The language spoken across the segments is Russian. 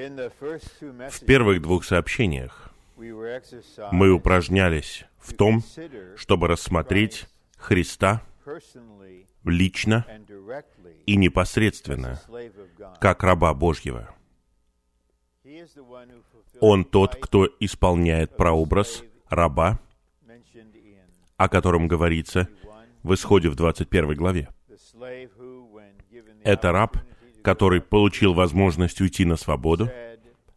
В первых двух сообщениях мы упражнялись в том, чтобы рассмотреть Христа лично и непосредственно, как раба Божьего. Он тот, кто исполняет прообраз раба, о котором говорится в Исходе в 21 главе. Это раб, который получил возможность уйти на свободу,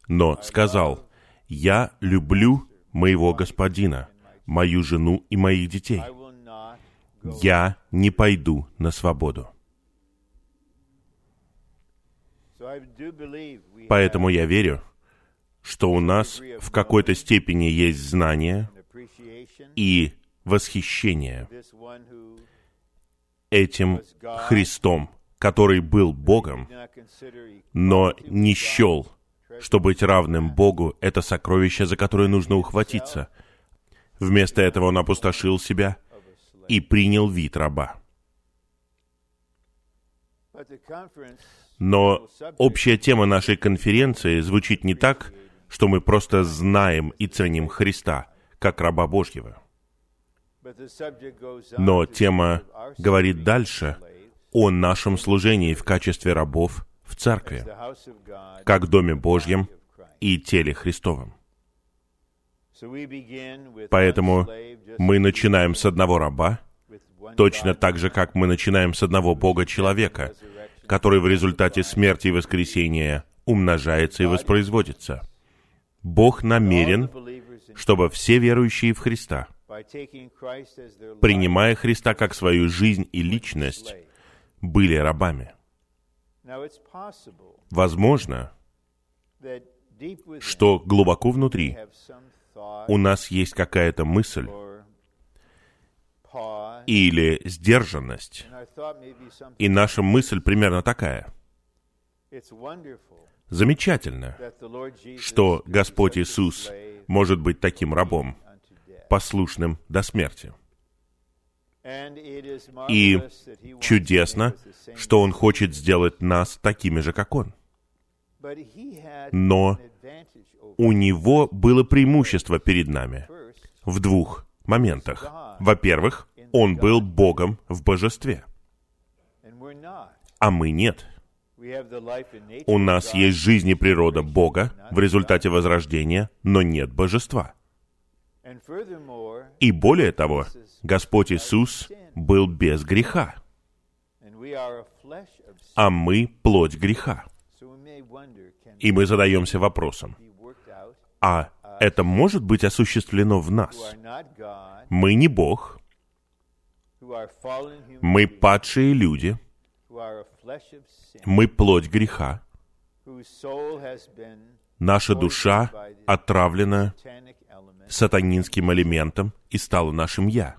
но сказал, «Я люблю моего господина, мою жену и моих детей. Я не пойду на свободу». Поэтому я верю, что у нас в какой-то степени есть знание и восхищение этим Христом, который был Богом, но не счел, что быть равным Богу — это сокровище, за которое нужно ухватиться. Вместо этого он опустошил себя и принял вид раба. Но общая тема нашей конференции звучит не так, что мы просто знаем и ценим Христа, как раба Божьего. Но тема говорит дальше о нашем служении в качестве рабов в церкви, как Доме Божьем и теле Христовом. Поэтому мы начинаем с одного раба, точно так же, как мы начинаем с одного Бога-человека, который в результате смерти и воскресения умножается и воспроизводится. Бог намерен, чтобы все верующие в Христа, принимая Христа как свою жизнь и личность, были рабами. Возможно, что глубоко внутри у нас есть какая-то мысль или сдержанность, и наша мысль примерно такая. Замечательно, что Господь Иисус может быть таким рабом, послушным до смерти. И чудесно, что Он хочет сделать нас такими же, как Он. Но у Него было преимущество перед нами в двух моментах. Во-первых, Он был Богом в божестве, а мы нет. У нас есть жизнь и природа Бога в результате возрождения, но нет божества. И более того, Господь Иисус был без греха, а мы плоть греха. И мы задаемся вопросом, а это может быть осуществлено в нас? Мы не Бог, мы падшие люди, мы плоть греха, наша душа отравлена сатанинским элементом и стала нашим «я».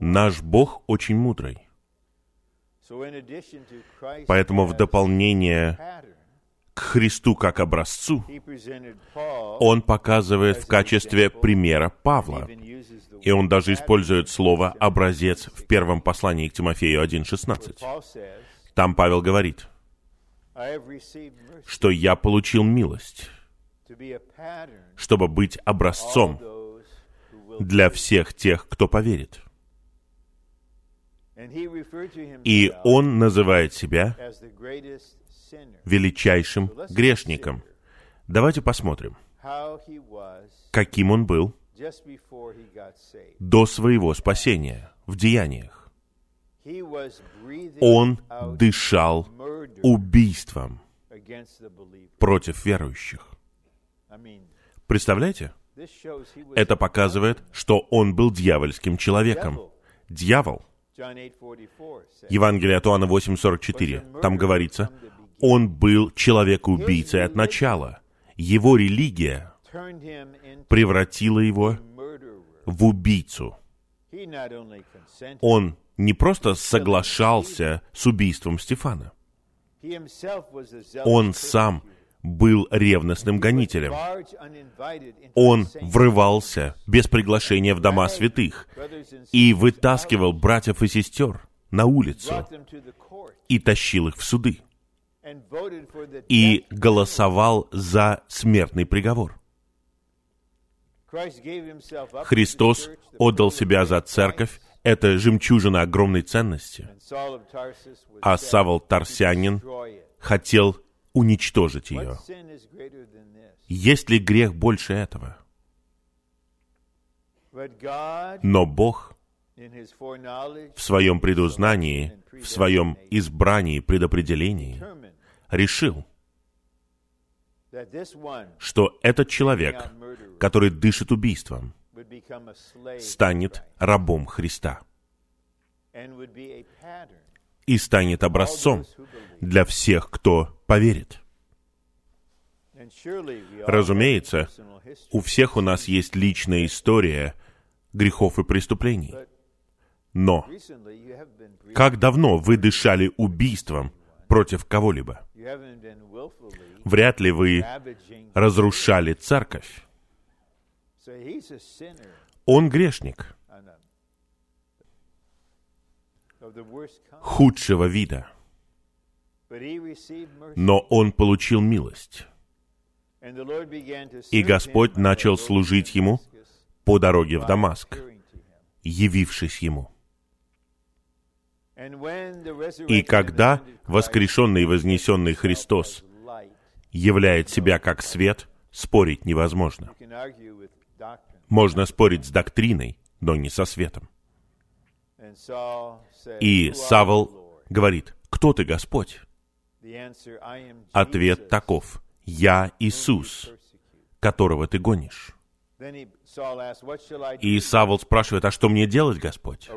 Наш Бог очень мудрый. Поэтому в дополнение к Христу как образцу, он показывает в качестве примера Павла. И он даже использует слово «образец» в первом послании к Тимофею 1.16. Там Павел говорит, что я получил милость, чтобы быть образцом для всех тех, кто поверит. И он называет себя величайшим грешником. Давайте посмотрим, каким он был до своего спасения в деяниях. Он дышал убийством против верующих. Представляете? Это показывает, что он был дьявольским человеком. Дьявол. Евангелие от Иоанна 8.44. Там говорится, он был человек-убийцей от начала. Его религия превратила его в убийцу. Он не просто соглашался с убийством Стефана. Он сам был ревностным гонителем. Он врывался без приглашения в дома святых и вытаскивал братьев и сестер на улицу и тащил их в суды. и голосовал за смертный приговор. Христос отдал себя за церковь, это жемчужина огромной ценности, а Савол Тарсянин хотел уничтожить ее. Есть ли грех больше этого? Но Бог в своем предузнании, в своем избрании, предопределении решил, что этот человек, который дышит убийством, станет рабом Христа и станет образцом для всех, кто поверит. Разумеется, у всех у нас есть личная история грехов и преступлений. Но как давно вы дышали убийством против кого-либо? Вряд ли вы разрушали церковь. Он грешник худшего вида. Но он получил милость. И Господь начал служить ему по дороге в Дамаск, явившись ему. И когда воскрешенный и вознесенный Христос являет себя как свет, спорить невозможно. Можно спорить с доктриной, но не со светом. И Савол говорит, «Кто ты, Господь?» Ответ таков, «Я Иисус, которого ты гонишь». И Савол спрашивает, а что мне делать, Господь?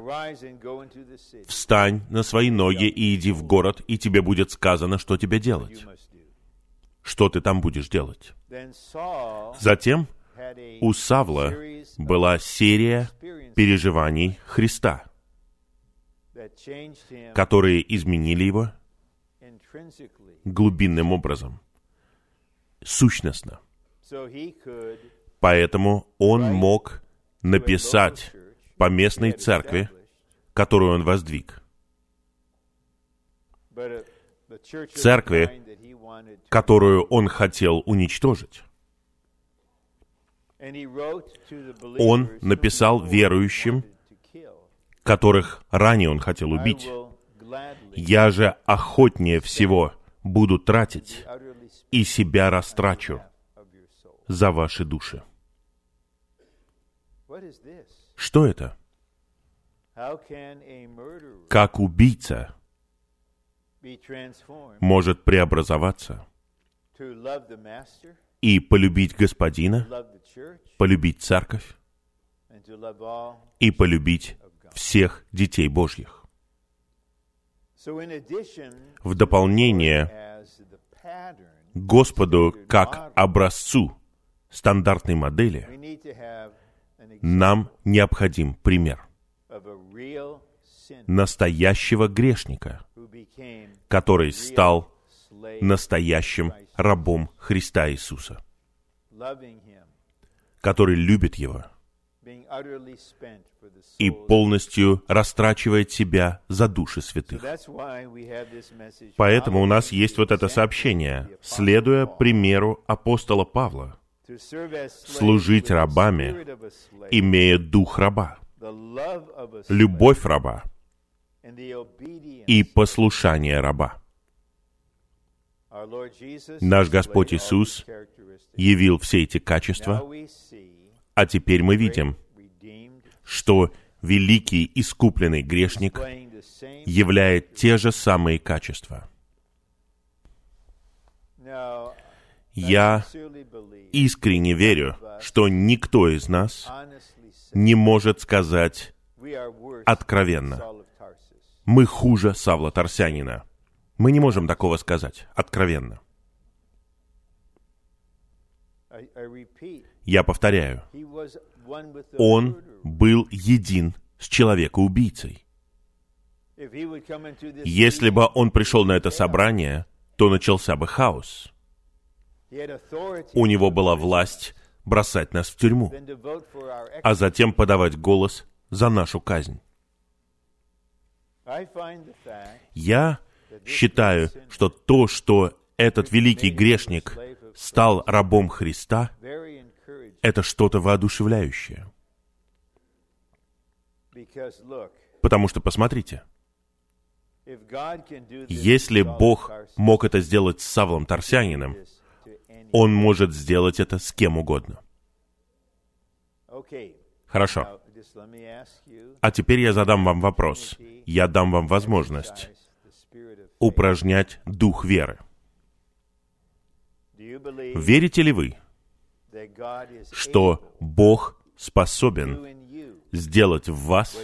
Встань на свои ноги и иди в город, и тебе будет сказано, что тебе делать. Что ты там будешь делать? Затем у Савла была серия переживаний Христа, которые изменили его глубинным образом, сущностно. Поэтому он мог написать по местной церкви, которую он воздвиг. Церкви, которую он хотел уничтожить. Он написал верующим, которых ранее он хотел убить. «Я же охотнее всего буду тратить и себя растрачу за ваши души». Что это? Как убийца может преобразоваться и полюбить Господина, полюбить церковь и полюбить всех детей Божьих. В дополнение Господу как образцу стандартной модели нам необходим пример настоящего грешника, который стал настоящим рабом Христа Иисуса, который любит Его и полностью растрачивает себя за души святых. Поэтому у нас есть вот это сообщение, следуя примеру апостола Павла, служить рабами, имея дух раба, любовь раба и послушание раба. Наш Господь Иисус явил все эти качества, а теперь мы видим, что великий искупленный грешник являет те же самые качества. Я искренне верю, что никто из нас не может сказать откровенно, мы хуже Савла Тарсянина. Мы не можем такого сказать откровенно. Я повторяю, он был един с человекоубийцей. Если бы он пришел на это собрание, то начался бы хаос. У него была власть бросать нас в тюрьму, а затем подавать голос за нашу казнь. Я считаю, что то, что этот великий грешник стал рабом Христа, это что-то воодушевляющее. Потому что, посмотрите, если Бог мог это сделать с Савлом Тарсянином, Он может сделать это с кем угодно. Хорошо. А теперь я задам вам вопрос. Я дам вам возможность упражнять дух веры. Верите ли вы, что Бог способен сделать в вас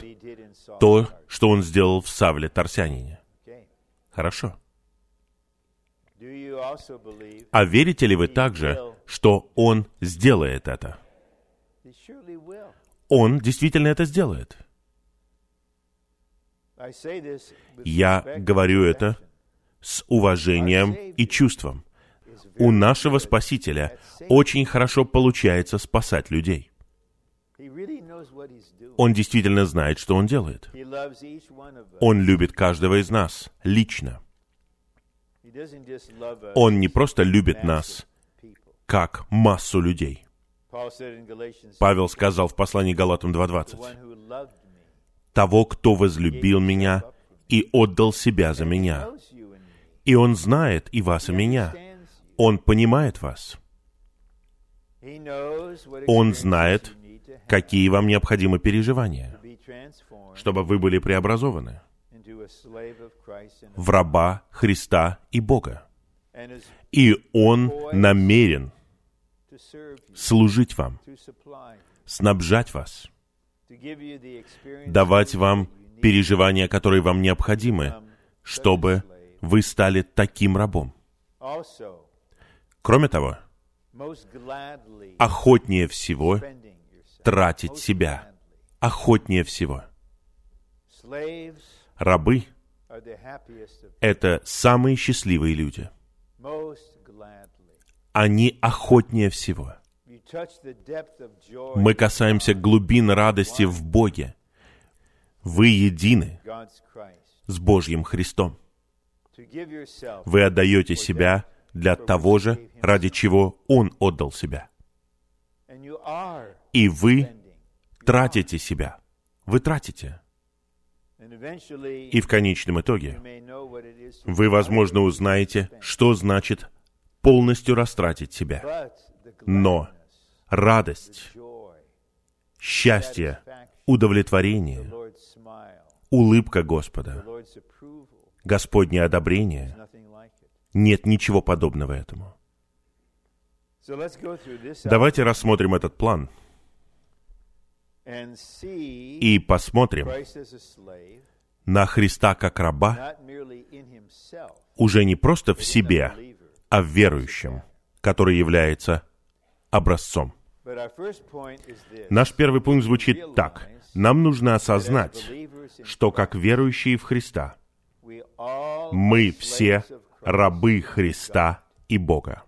то, что Он сделал в Савле Тарсянине? Хорошо. А верите ли вы также, что Он сделает это? Он действительно это сделает. Я говорю это с уважением и чувством. У нашего Спасителя очень хорошо получается спасать людей. Он действительно знает, что Он делает. Он любит каждого из нас лично. Он не просто любит нас как массу людей. Павел сказал в послании Галатам 2.20, «Того, кто возлюбил меня и отдал себя за меня». И Он знает и вас, и меня. Он понимает вас. Он знает, какие вам необходимы переживания, чтобы вы были преобразованы в раба Христа и Бога. И Он намерен служить вам, снабжать вас, давать вам переживания, которые вам необходимы, чтобы вы стали таким рабом. Кроме того, охотнее всего тратить себя. Охотнее всего. Рабы — это самые счастливые люди. Они охотнее всего. Мы касаемся глубин радости в Боге. Вы едины с Божьим Христом. Вы отдаете себя для того же, ради чего Он отдал себя. И вы тратите себя. Вы тратите. И в конечном итоге вы, возможно, узнаете, что значит полностью растратить себя. Но радость, счастье, удовлетворение, улыбка Господа, Господнее одобрение, нет ничего подобного этому. Давайте рассмотрим этот план и посмотрим на Христа как раба уже не просто в себе, а в верующем, который является образцом. Наш первый пункт звучит так. Нам нужно осознать, что как верующие в Христа, мы все рабы Христа и Бога.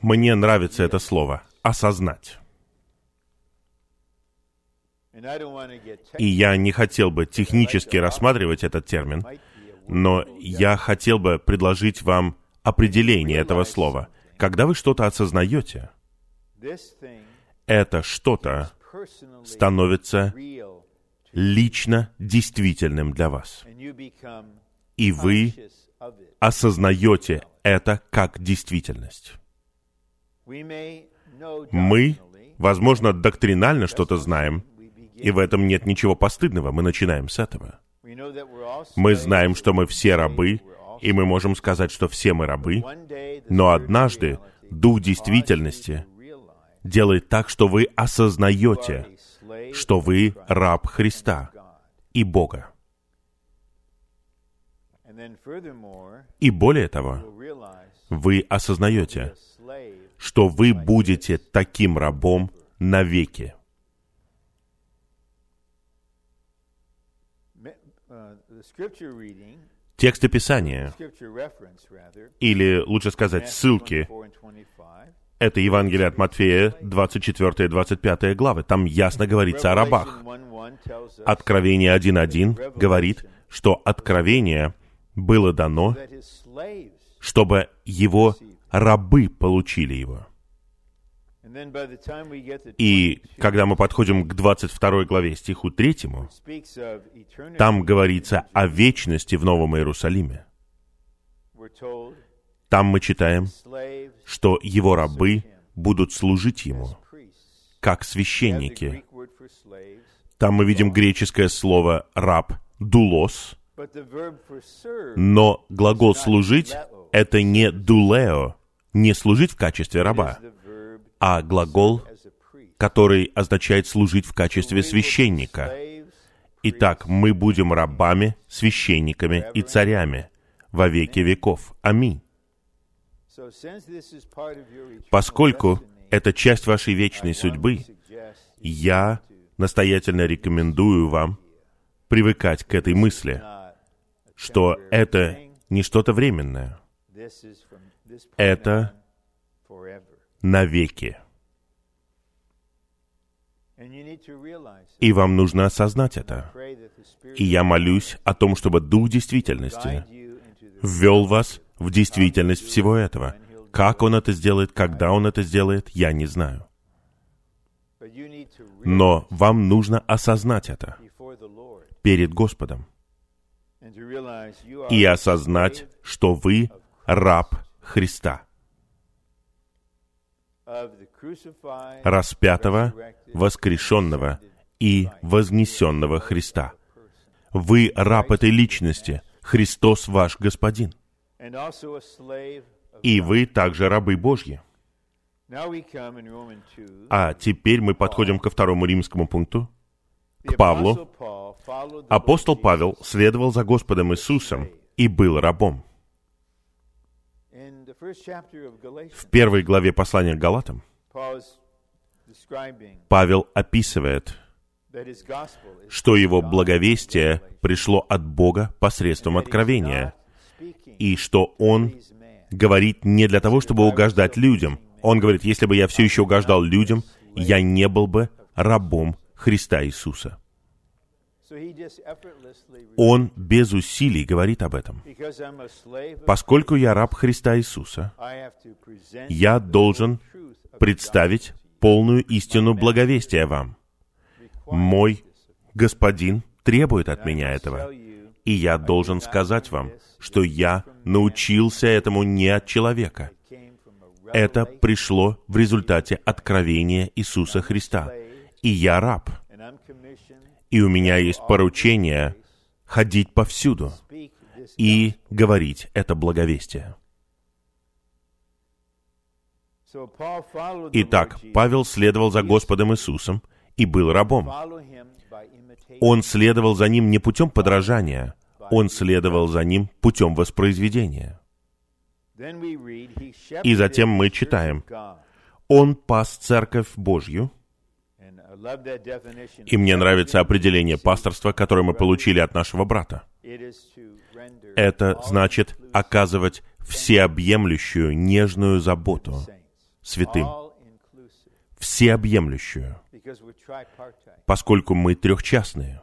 Мне нравится это слово «осознать». И я не хотел бы технически рассматривать этот термин, но я хотел бы предложить вам определение этого слова. Когда вы что-то осознаете, это что-то становится лично действительным для вас. И вы осознаете это как действительность. Мы, возможно, доктринально что-то знаем, и в этом нет ничего постыдного. Мы начинаем с этого. Мы знаем, что мы все рабы, и мы можем сказать, что все мы рабы, но однажды Дух действительности делает так, что вы осознаете, что вы раб Христа и Бога. И более того, вы осознаете, что вы будете таким рабом навеки. Тексты Писания, или лучше сказать, ссылки, это Евангелие от Матфея, 24-25 главы. Там ясно говорится о рабах. Откровение 1.1 говорит, что откровение было дано, чтобы его рабы получили его. И 22, когда мы подходим к 22 главе стиху 3, speaks of eternity. там говорится о вечности в Новом Иерусалиме. Там мы читаем, что его рабы будут служить ему, как священники. Там мы видим греческое слово «раб» — «дулос», но глагол «служить» — это не «дулео», не служить в качестве раба, а глагол, который означает служить в качестве священника. Итак, мы будем рабами, священниками и царями во веки веков. Аминь. Поскольку это часть вашей вечной судьбы, я настоятельно рекомендую вам привыкать к этой мысли, что это не что-то временное, это навеки. И вам нужно осознать это. И я молюсь о том, чтобы Дух действительности ввел вас в действительность всего этого. Как Он это сделает, когда Он это сделает, я не знаю. Но вам нужно осознать это перед Господом и осознать, что вы раб Христа, распятого, воскрешенного и вознесенного Христа. Вы раб этой личности, Христос ваш Господин. И вы также рабы Божьи. Now we come in Romans 2. А теперь мы подходим ко второму римскому пункту. К Павлу. Апостол Павел следовал за Господом Иисусом и был рабом. В первой главе послания к Галатам Павел описывает, что его благовестие пришло от Бога посредством откровения, и что он говорит не для того, чтобы угождать людям. Он говорит, если бы я все еще угождал людям, я не был бы рабом Христа Иисуса. Он без усилий говорит об этом. Поскольку я раб Христа Иисуса, я должен представить полную истину благовестия вам. Мой Господин требует от меня этого. И я должен сказать вам, что я научился этому не от человека. Это пришло в результате откровения Иисуса Христа. И я раб. И у меня есть поручение ходить повсюду и говорить это благовестие. Итак, Павел следовал за Господом Иисусом и был рабом. Он следовал за ним не путем подражания, он следовал за ним путем воспроизведения. И затем мы читаем. Он пас церковь Божью, и мне нравится определение пасторства, которое мы получили от нашего брата. Это значит оказывать всеобъемлющую нежную заботу святым, всеобъемлющую, поскольку мы трехчастные.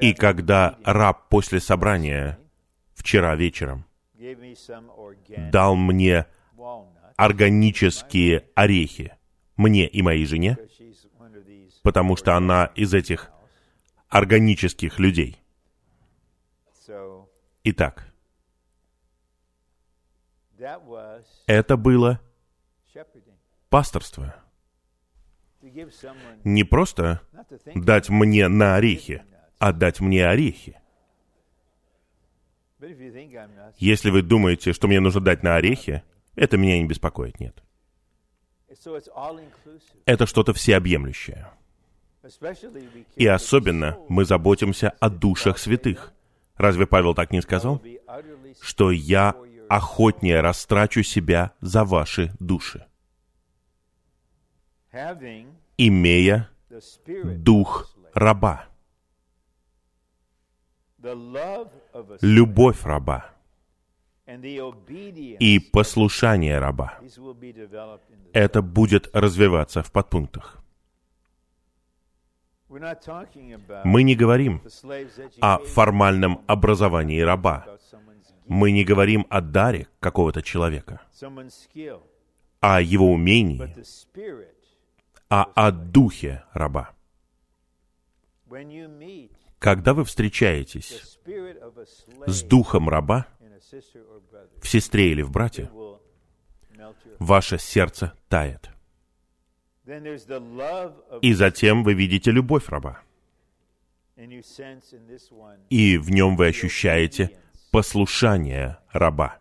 И когда раб после собрания вчера вечером дал мне органические орехи, мне и моей жене, потому что она из этих органических людей. Итак, это было пасторство. Не просто дать мне на орехи, а дать мне орехи. Если вы думаете, что мне нужно дать на орехи, это меня не беспокоит, нет. Это что-то всеобъемлющее. И особенно мы заботимся о душах святых. Разве Павел так не сказал? Что я охотнее растрачу себя за ваши души, имея дух раба, любовь раба и послушание раба. Это будет развиваться в подпунктах. Мы не говорим о формальном образовании раба. Мы не говорим о даре какого-то человека, о его умении, а о духе раба. Когда вы встречаетесь с духом раба в сестре или в брате, ваше сердце тает. И затем вы видите любовь раба. И в нем вы ощущаете послушание раба.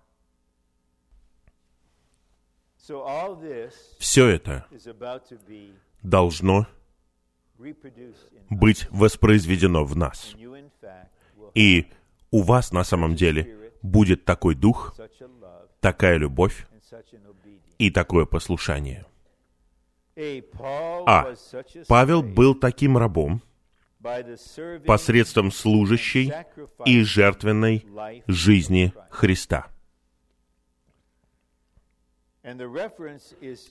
Все это должно быть воспроизведено в нас. И у вас на самом деле будет такой дух, такая любовь и такое послушание. А. Павел был таким рабом посредством служащей и жертвенной жизни Христа.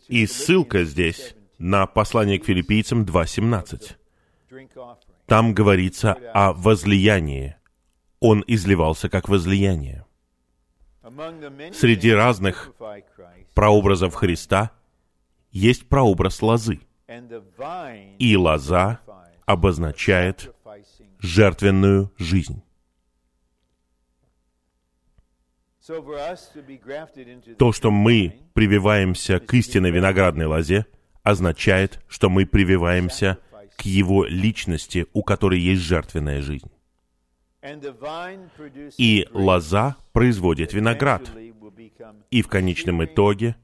И ссылка здесь 2:17, на послание к филиппийцам 2.17. drink offering. Там говорится о возлиянии. Он изливался как возлияние. Среди разных прообразов Христа есть прообраз лозы. И лоза обозначает жертвенную жизнь. То, что мы прививаемся к истинной виноградной лозе, означает, что мы прививаемся к Его личности, у которой есть жертвенная жизнь. И лоза производит виноград. И в конечном итоге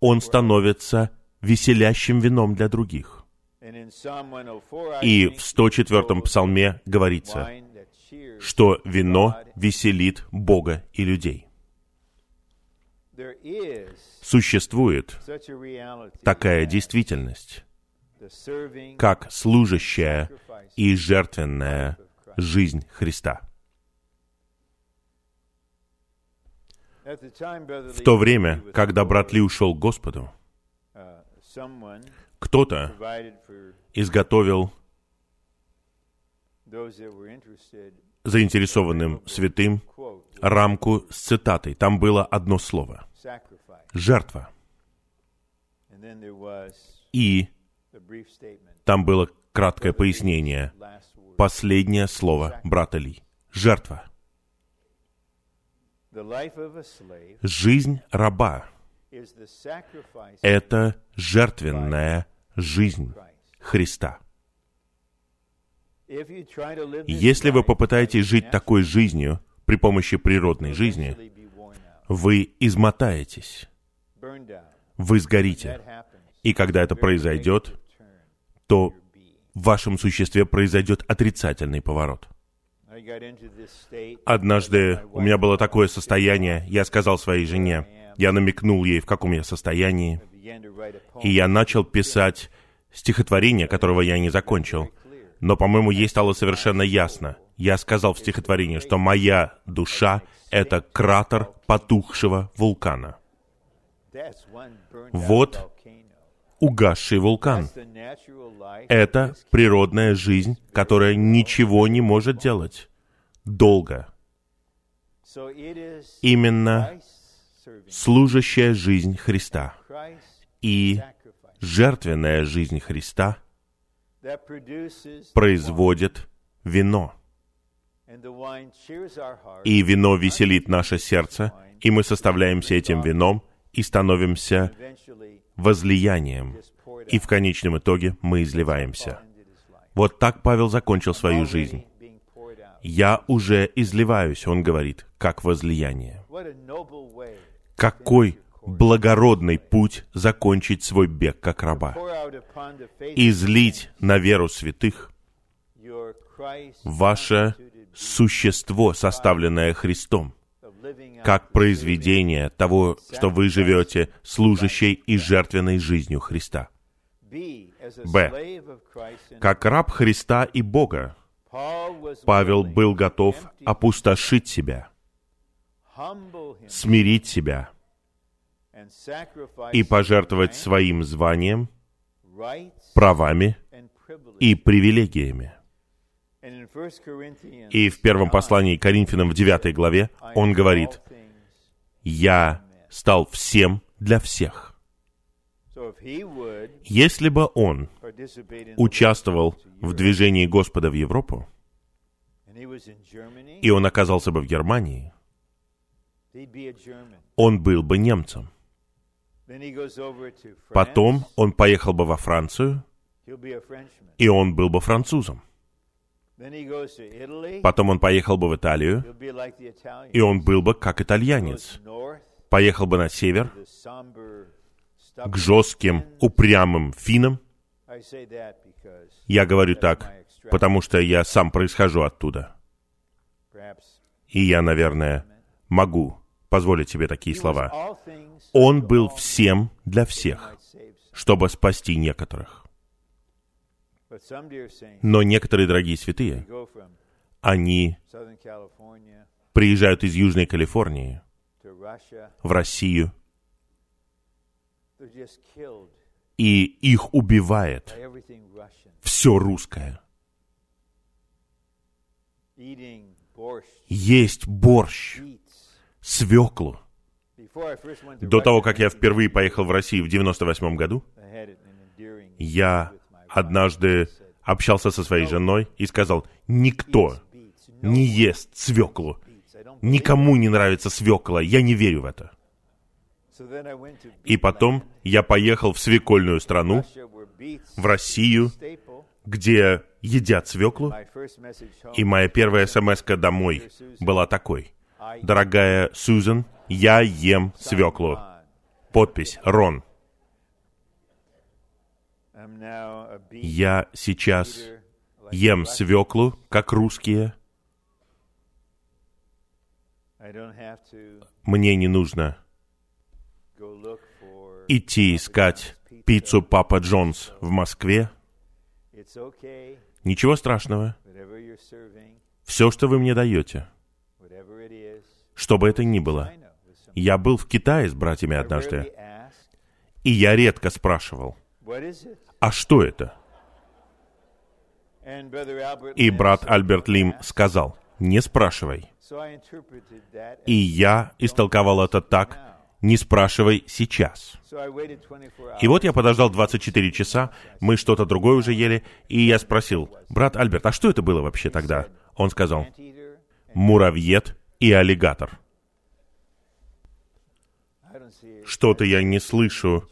он становится веселящим вином для других. And in Psalm 104, I И в 104-м it псалме говорится, что вино веселит Бога и людей. Существует такая действительность, как служащая и жертвенная жизнь Христа. В то время, когда брат Ли ушел к Господу, кто-то изготовил заинтересованным святым рамку с цитатой. Там было одно слово «жертва». И там было краткое пояснение. Последнее слово брата Ли — «жертва». Жизнь раба это жертвенная жизнь Христа. Если вы попытаетесь жить такой жизнью при помощи природной жизни, вы измотаетесь, вы сгорите. И когда это произойдет, то. В вашем существе произойдет отрицательный поворот. Однажды у меня было такое состояние, я сказал своей жене, я намекнул ей, в каком я состоянии, и я начал писать стихотворение, которого я не закончил. Но, по-моему, ей стало совершенно ясно. Я сказал в стихотворении, что моя душа — это кратер потухшего вулкана. Вот. Угасший вулкан. Это природная жизнь, которая ничего не может делать долго. Именно служащая жизнь Христа и жертвенная жизнь Христа производит вино. И вино веселит наше сердце, и мы составляемся этим вином и становимся возлиянием. И в конечном итоге мы изливаемся. Вот так Павел закончил свою жизнь. «Я уже изливаюсь», он говорит, как возлияние. Какой благородный путь закончить свой бег как раба. Излить на веру святых ваше существо, составленное Христом, как произведение того, что вы живете служащей и жертвенной жизнью Христа. Б. Как раб Христа и Бога, Павел был готов опустошить себя, смирить себя и пожертвовать своим званием, правами и привилегиями. И в первом послании к Коринфянам в 9 главе он говорит, «Я стал всем для всех». Если бы он участвовал в движении Господа в Европу, и он оказался бы в Германии, он был бы немцем. Потом он поехал бы во Францию, и он был бы французом. Потом он поехал бы в Италию, и он был бы как итальянец. Поехал бы на север, к жестким, упрямым финнам. Я говорю так, потому что я сам происхожу оттуда. И я, наверное, могу позволить себе такие слова. Он был всем для всех, чтобы спасти некоторых. Но некоторые дорогие святые, они приезжают из Южной Калифорнии в Россию, и их убивает все русское. Есть борщ, свеклу. До того, как я впервые поехал в Россию в 98 году, я однажды общался со своей женой и сказал, никто не ест свеклу. Никому не нравится свекла, я не верю в это. И потом я поехал в свекольную страну, в Россию, где едят свеклу. И моя первая смс домой была такой. Дорогая Сьюзен, я ем свеклу. Подпись Рон. Я сейчас ем свеклу, как русские. Мне не нужно идти искать пиццу Папа Джонс в Москве. Ничего страшного. Все, что вы мне даете, что бы это ни было. Я был в Китае с братьями однажды, и я редко спрашивал, а что это? И брат Альберт Лим сказал, не спрашивай. И я истолковал это так, не спрашивай сейчас. И вот я подождал 24 часа, мы что-то другое уже ели, и я спросил, брат Альберт, а что это было вообще тогда? Он сказал, муравьед и аллигатор. Что-то я не слышу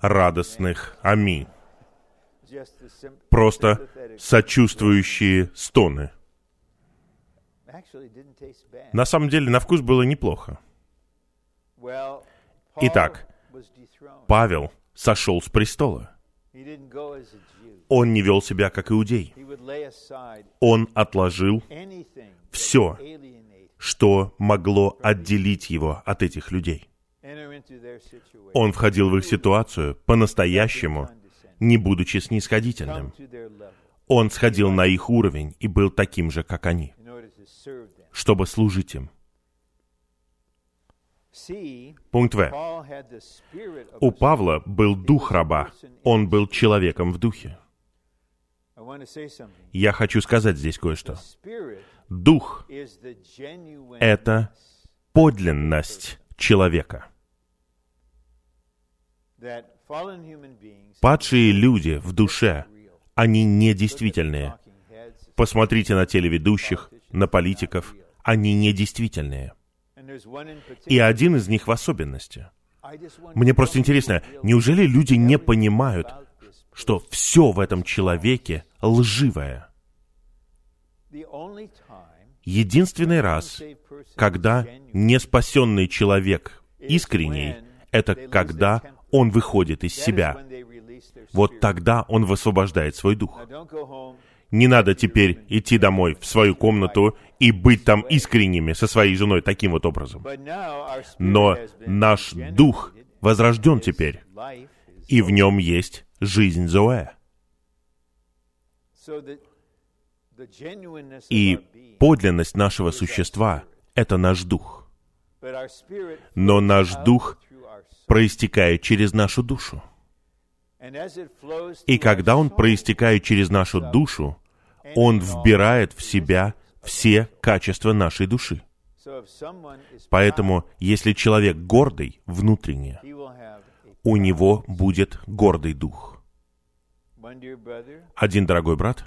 радостных аминь. Просто сочувствующие стоны. На самом деле, на вкус было неплохо. Итак, Павел сошел с престола. Он не вел себя как иудей. Он отложил все, что могло отделить его от этих людей. Он входил в их ситуацию по-настоящему, не будучи снисходительным. Он сходил на их уровень и был таким же, как они, чтобы служить им. Пункт В. У Павла был дух раба. Он был человеком в духе. Я хочу сказать здесь кое-что. Дух — это подлинность человека. Падшие люди в душе, они недействительные. Посмотрите на телеведущих, на политиков, они недействительные. И один из них в особенности. Мне просто интересно, неужели люди не понимают, что все в этом человеке лживое? Единственный раз, когда неспасенный человек искренний, это когда он выходит из себя. Вот тогда он высвобождает свой дух. Не надо теперь идти домой в свою комнату и быть там искренними со своей женой таким вот образом. Но наш дух возрожден теперь, и в нем есть жизнь Зоэ. И подлинность нашего существа — это наш дух. Но наш дух проистекает через нашу душу. И когда он проистекает через нашу душу, он вбирает в себя все качества нашей души. Поэтому, если человек гордый внутренне, у него будет гордый дух. Один дорогой брат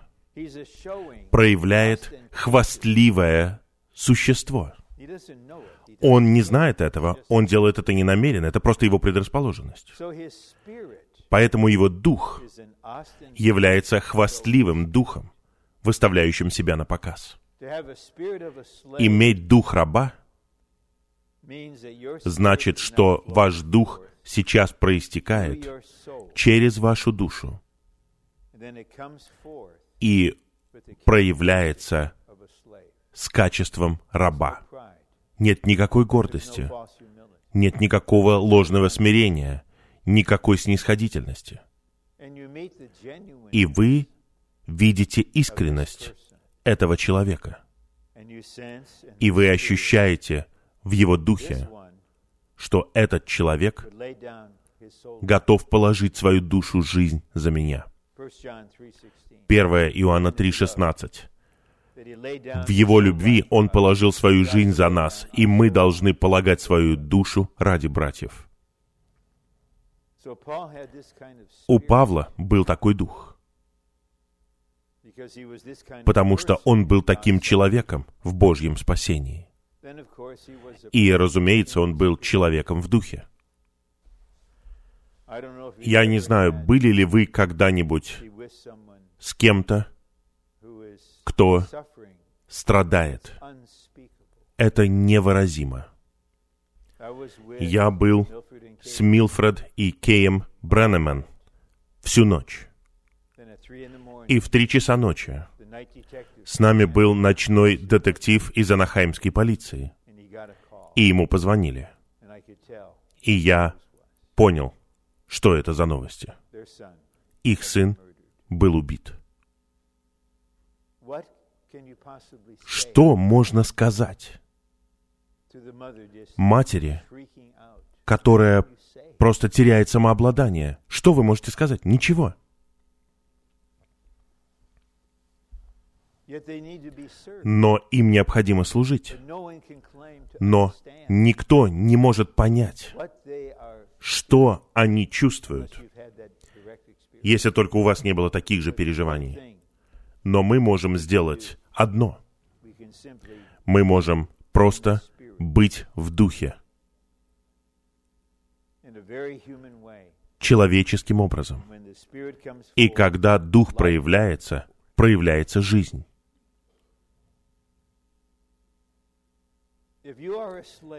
проявляет хвастливое существо. Он не знает этого, он делает это не намеренно, это просто его предрасположенность. Поэтому его дух является хвастливым духом, выставляющим себя на показ. Иметь дух раба значит, что ваш дух сейчас проистекает через вашу душу и проявляется. С качеством раба. Нет никакой гордости, нет никакого ложного смирения, никакой снисходительности. И вы видите искренность этого человека. И вы ощущаете в его духе, что этот человек готов положить свою душу жизнь за меня. 1 John 3:16. 1 Иоанна 3,16. В его любви он положил свою жизнь за нас, и мы должны полагать свою душу ради братьев. У Павла был такой дух, потому что он был таким человеком в Божьем спасении. И, разумеется, он был человеком в духе. Я не знаю, были ли вы когда-нибудь с кем-то, кто страдает. Это невыразимо. Я был с Милфред и Кеем Бреннемен всю ночь. И в три часа ночи с нами был ночной детектив из Анахаймской полиции. И ему позвонили. И я понял, что это за новости. Их сын был убит. Что можно сказать матери, которая просто теряет самообладание? Что вы можете сказать? Ничего. Но им необходимо служить. Но никто не может понять, что они чувствуют, если только у вас не было таких же переживаний. Но мы можем сделать одно. Мы можем просто быть в духе, человеческим образом. И когда дух проявляется, проявляется жизнь.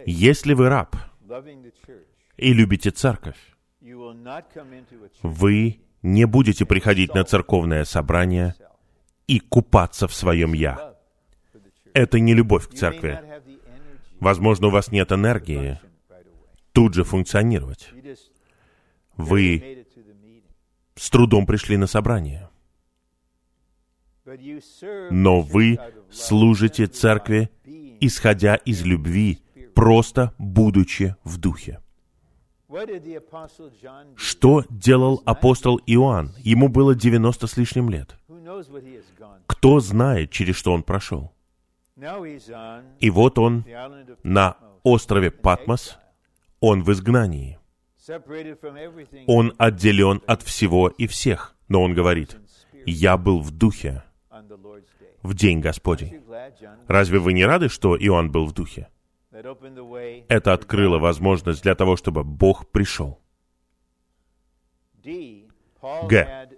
Если вы раб и любите церковь, вы не будете приходить на церковное собрание. И купаться в своем «я». Это не любовь к церкви. Возможно, у вас нет энергии тут же функционировать. Вы с трудом пришли на собрание. Но вы служите церкви, исходя из любви, просто будучи в духе. Что делал апостол Иоанн? Ему было 90 с лишним лет. Кто знает, через что он прошел? И вот он на острове Патмос, он в изгнании. Он отделен от всего и всех. Но он говорит, «Я был в духе в день Господень». Разве вы не рады, что Иоанн был в духе? Это открыло возможность для того, чтобы Бог пришел. Г.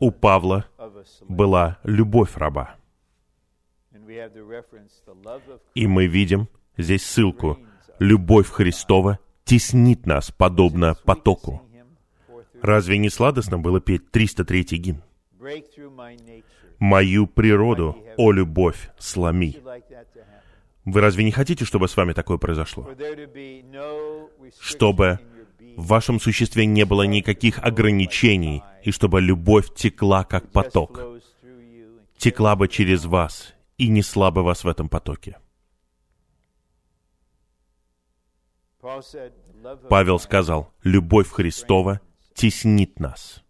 У Павла. Была любовь раба. И мы видим здесь ссылку. Любовь Христова теснит нас, подобно потоку. Sing him, 4:30. Разве не сладостно было петь 303 гимн? «Мою природу, о любовь, сломи». Вы разве не хотите, чтобы с вами такое произошло? Чтобы в вашем существе не было никаких ограничений, и чтобы любовь текла, как поток, текла бы через вас и несла бы вас в этом потоке. Paul said, "The love of Павел сказал, «Любовь Христова теснит нас.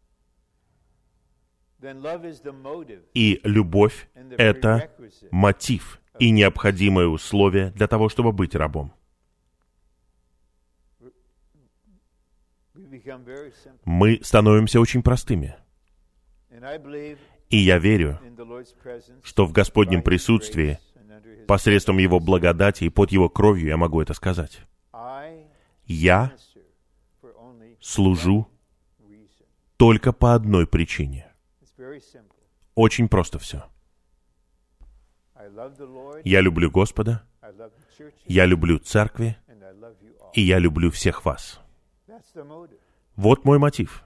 И любовь — это мотив и необходимое условие для того, чтобы быть рабом. Мы становимся очень простыми. И я верю, что в Господнем присутствии, посредством Его благодати и под Его кровью я могу это сказать. Я служу только по одной причине. Очень просто все. Я люблю Господа, я люблю церкви, и я люблю всех вас. Вот мой мотив.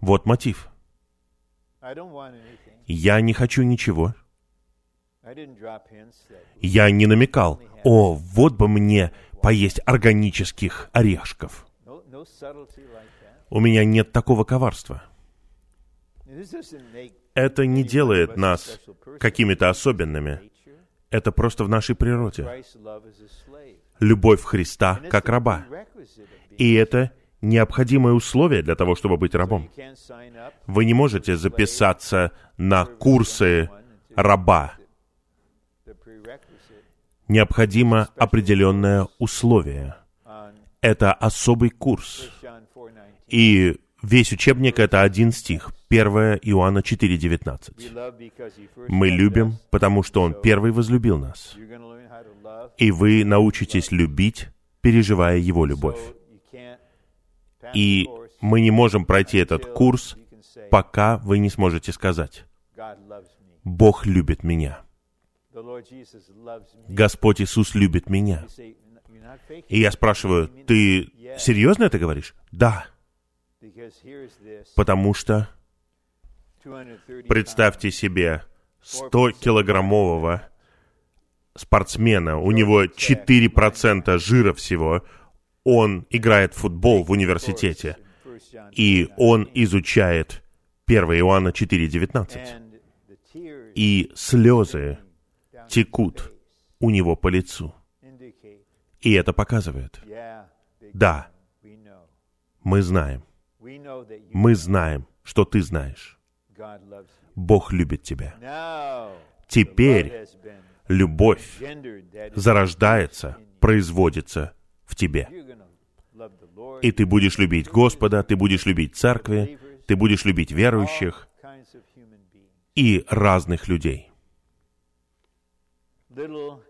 Вот мотив. Я не хочу ничего. Я не намекал, о, вот бы мне поесть органических орешков. У меня нет такого коварства. Это не делает нас какими-то особенными. Это просто в нашей природе. Любовь Христа как раба. И это необходимое условие для того, чтобы быть рабом. Вы не можете записаться на курсы раба. Необходимо определенное условие. Это особый курс. 1 John 4:19. И весь учебник — это один стих. 1 Иоанна 4,19. We love because he first Мы любим, потому что Он первый возлюбил нас. И вы научитесь любить, переживая Его любовь. И мы не можем пройти этот курс, пока вы не сможете сказать. «Бог любит меня». Господь Иисус любит меня. И я спрашиваю, ты серьезно это говоришь? Да, потому что 230 представьте себе 100-килограммового спортсмена, у него 4% жира всего, он играет в футбол в университете, pounds in 1 John и 4:19. он изучает 1 Иоанна 4,19. And the tears И слезы текут у него по лицу. И это показывает, да, мы знаем, мы знаем, что ты знаешь. Бог любит тебя. Теперь любовь зарождается, производится в тебе. И ты будешь любить Господа, ты будешь любить церкви, ты будешь любить верующих и разных людей. Love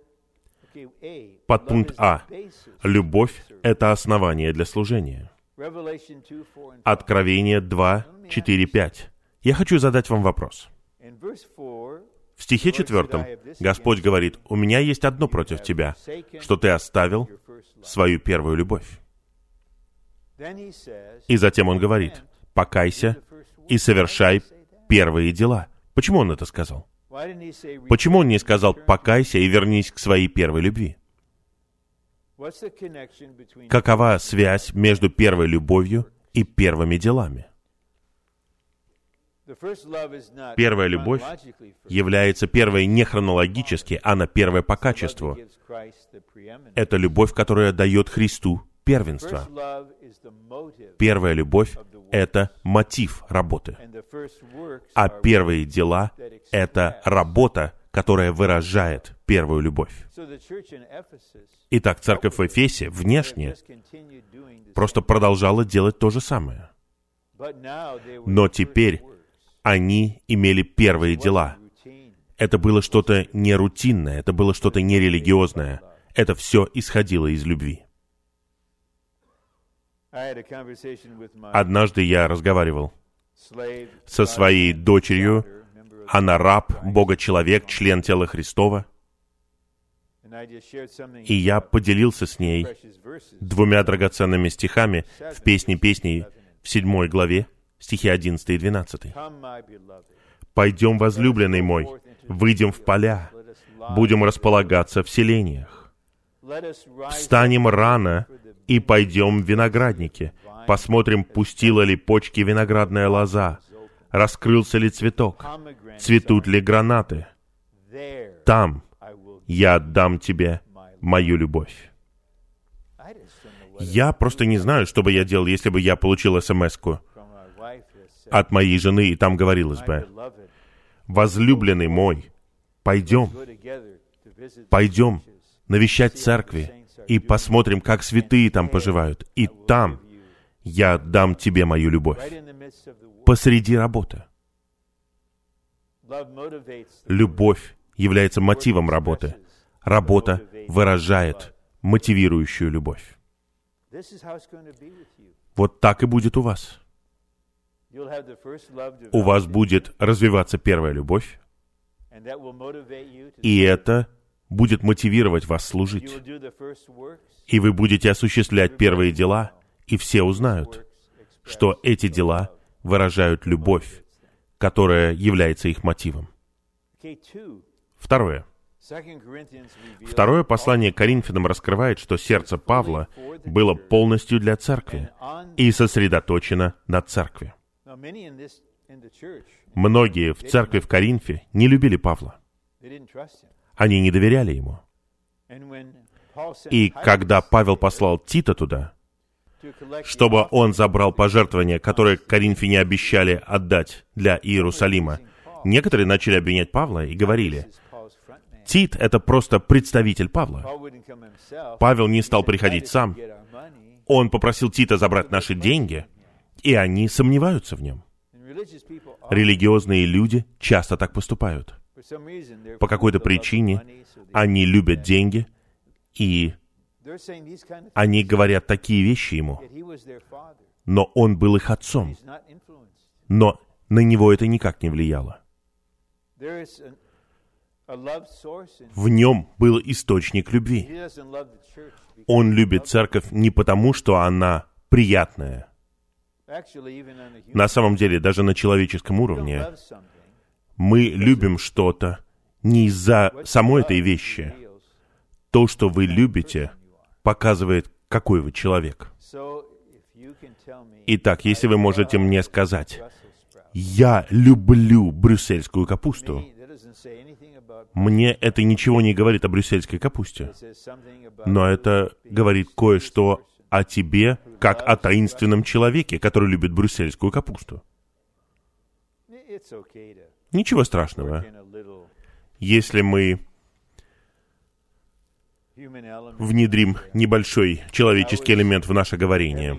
is А. Любовь — это основание для служения. Revelation 2, 4, and 5. Откровение 2, 4, 5. Я хочу задать вам вопрос. 4, В стихе четвертом Господь говорит, «У меня есть одно против тебя, что ты оставил свою первую любовь». И затем Он говорит, «Покайся и совершай первые дела». Почему Он это сказал? Почему Он не сказал «покайся и вернись к своей первой любви»? Какова связь между первой любовью и первыми делами? Первая любовь. Является первой не хронологически, а на первой по качеству. Это любовь, которая дает Христу motive, Первая любовь — это мотив работы. А первые дела — это работа, которая выражает первую любовь. Итак, церковь в Эфесе внешне просто продолжала делать то же самое. Но теперь они имели первые дела. Это было что-то не рутинное, это было что-то нерелигиозное. Это все исходило из любви. Однажды я разговаривал со своей дочерью, она раб, Бога-человек, член тела Христова, и я поделился с ней двумя драгоценными стихами в «Песне песней» в седьмой главе, стихи 11 и 12. Come, my beloved, «Пойдем, возлюбленный мой, выйдем в поля, будем располагаться в селениях, встанем рано и пойдем в виноградники, посмотрим, пустила ли почки виноградная лоза, раскрылся ли цветок, цветут ли гранаты. Там я отдам тебе мою любовь». Я просто не знаю, что бы я делал, если бы я получил смс от моей жены, и там говорилось "My бы, «Возлюбленный мой, пойдем, пойдем навещать церкви и посмотрим, как святые там поживают. И там я дам тебе мою любовь. Посреди работы. Любовь является мотивом работы. Работа выражает мотивирующую любовь. Вот так и будет у вас. У вас будет развиваться первая любовь, и это будет мотивировать вас служить. И вы будете осуществлять первые дела, и все узнают, что эти дела выражают любовь, которая является их мотивом. Второе. Второе послание Коринфянам раскрывает, что сердце Павла было полностью для церкви и сосредоточено на церкви. Многие в церкви в Коринфе не любили Павла. Они не доверяли ему. И когда Павел послал Тита туда, чтобы он забрал пожертвования, которые коринфяне обещали отдать для Иерусалима, некоторые начали обвинять Павла и говорили. Тит — это просто представитель Павла. Павел не стал приходить сам. Он попросил Тита забрать наши деньги, и они сомневаются в нем. Религиозные люди часто так поступают. По какой-то причине они любят деньги, и они говорят такие вещи ему. Но он был их отцом. Но на него это никак не влияло. В нем был источник любви. Он любит церковь не потому, что она приятная. На самом деле, даже на человеческом уровне. Мы любим что-то не из-за самой этой вещи. То, что вы любите, показывает, какой вы человек. Итак, если вы можете мне сказать, я люблю брюссельскую капусту, мне это ничего не говорит о брюссельской капусте. Но это говорит кое-что о тебе, как о таинственном человеке, который любит брюссельскую капусту. Ничего страшного. Если мы внедрим небольшой человеческий элемент в наше говорение.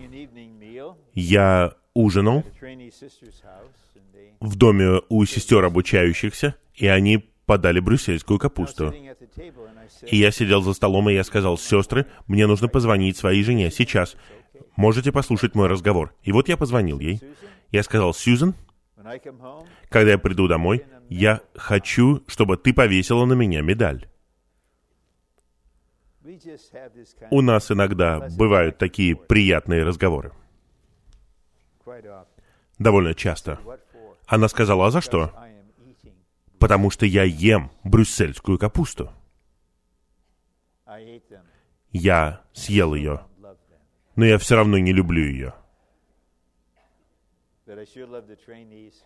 Я ужинал в доме у сестер обучающихся, и они подали брюссельскую капусту. И я сидел за столом, и я сказал, сестры, мне нужно позвонить своей жене сейчас. Можете послушать мой разговор. И вот я позвонил ей. Я сказал, Сьюзен, когда я приду домой, я хочу, чтобы ты повесила на меня медаль. У нас иногда бывают такие приятные разговоры. Довольно часто. Она сказала, а за что? Потому что я ем брюссельскую капусту. Я съел ее, но я все равно не люблю ее.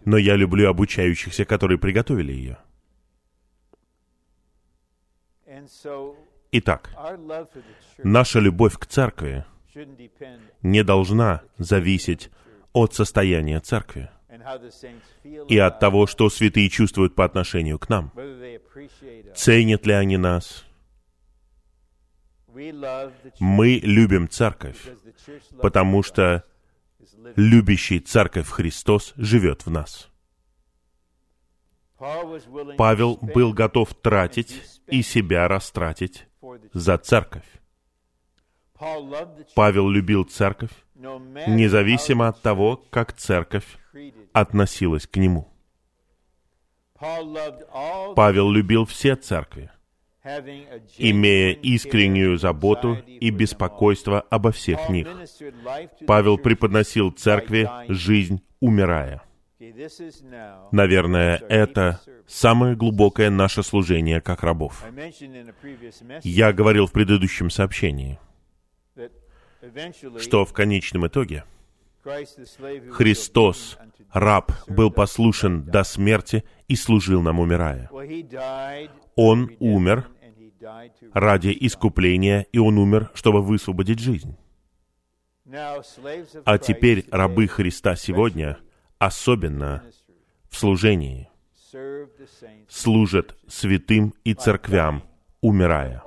Но я люблю обучающихся, которые приготовили ее. Итак, наша любовь к церкви не должна зависеть от состояния церкви и от того, что святые чувствуют по отношению к нам. Ценят ли они нас? Мы любим церковь, потому что. Любящий церковь Христос живет в нас. Павел был готов тратить и себя растратить за церковь. Павел любил церковь, независимо от того, как церковь относилась к нему. Павел любил все церкви, имея искреннюю заботу и беспокойство обо всех них. Павел преподносил церкви жизнь, умирая. Наверное, это самое глубокое наше служение как рабов. Я говорил в предыдущем сообщении, что в конечном итоге Христос, раб, был послушен до смерти и служил нам, умирая. Он умер ради искупления, и Он умер, чтобы высвободить жизнь. А теперь рабы Христа сегодня, особенно в служении, служат святым и церквям, умирая.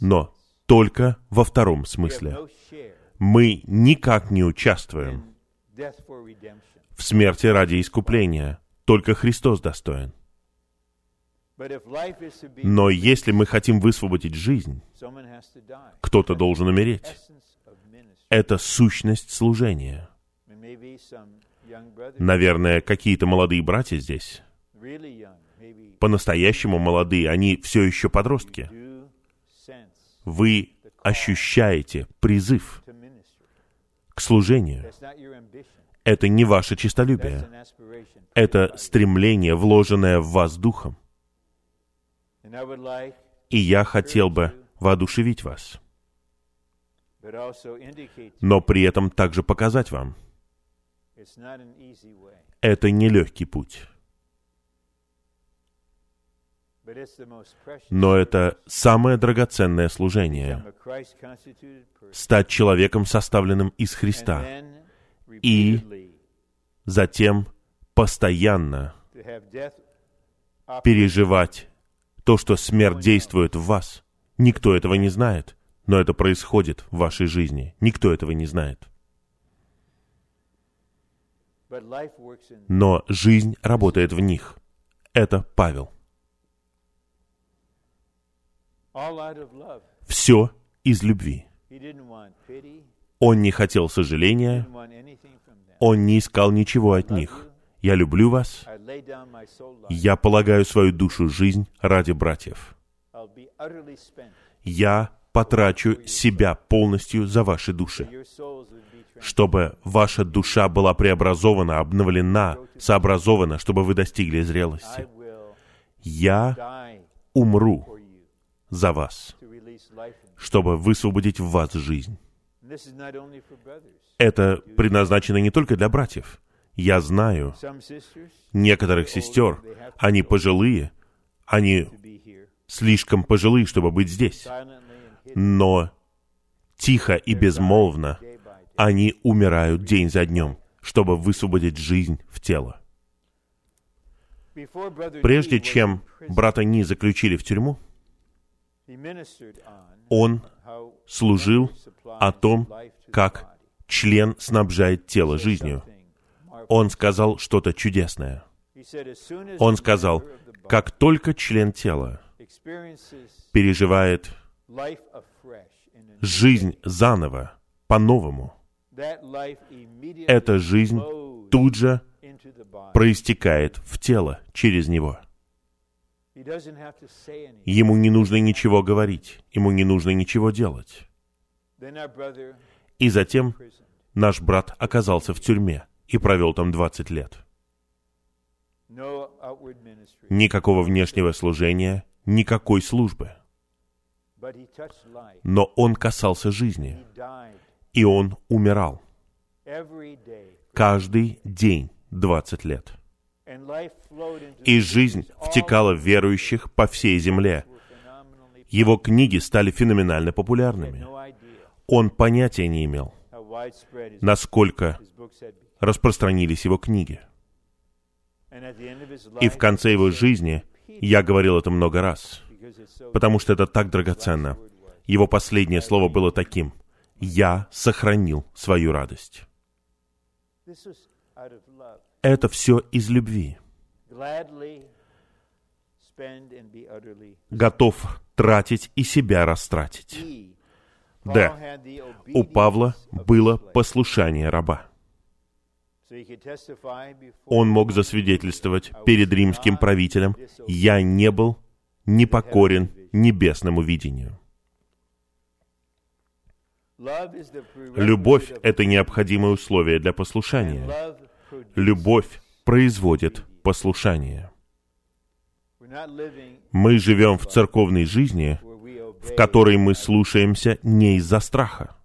Но только во втором смысле. Мы никак не участвуем в смерти ради искупления. Только Христос достоин. Но если мы хотим высвободить жизнь, кто-то должен умереть. Это сущность служения. Наверное, какие-то молодые братья здесь, по-настоящему молодые, они все еще подростки. Вы ощущаете призыв. К служению. Это не ваше честолюбие. Это стремление, вложенное в вас духом. И я хотел бы воодушевить вас, но при этом также показать вам, это нелегкий путь. Но это самое драгоценное служение стать человеком, составленным из Христа, И затем постоянно переживать то, что смерть действует в вас. Никто этого не знает, но это происходит в вашей жизни. Никто этого не знает. Но жизнь работает в них. Это Павел. Все из любви. Он не хотел сожаления, он не искал ничего от них. Я люблю вас, я полагаю свою душу жизнь ради братьев. Я потрачу себя полностью за ваши души, чтобы ваша душа была преобразована, обновлена, сообразована, чтобы вы достигли зрелости. Я умру за вас, чтобы высвободить в вас жизнь. Это предназначено не только для братьев. Я знаю некоторых сестер, они пожилые, они слишком пожилые, чтобы быть здесь. Но тихо и безмолвно они умирают день за днем, чтобы высвободить жизнь в тело. Прежде чем брата Ни заключили в тюрьму, он служил о том, как член снабжает тело жизнью. Он сказал что-то чудесное. Он сказал, как только член тела переживает жизнь заново, по-новому, эта жизнь тут же проистекает в тело через него. Ему не нужно ничего говорить, ему не нужно ничего делать. И затем наш брат оказался в тюрьме и провел там 20 лет. Никакого внешнего служения, никакой службы. Но он касался жизни, и он умирал. Каждый день 20 лет. И жизнь втекала в верующих по всей земле. Его книги стали феноменально популярными. Он понятия не имел, насколько распространились его книги. И в конце его жизни, я говорил это много раз, потому что это так драгоценно, его последнее слово было таким «Я сохранил свою радость». Это все из любви. Готов тратить и себя растратить. Д. Paul had the У Павла было послушание раба. Он мог засвидетельствовать перед римским правителем «Я не был непокорен небесному видению». Любовь это необходимое условие для послушания. Любовь производит послушание. Мы живем в церковной жизни, в которой мы слушаемся не из-за страха.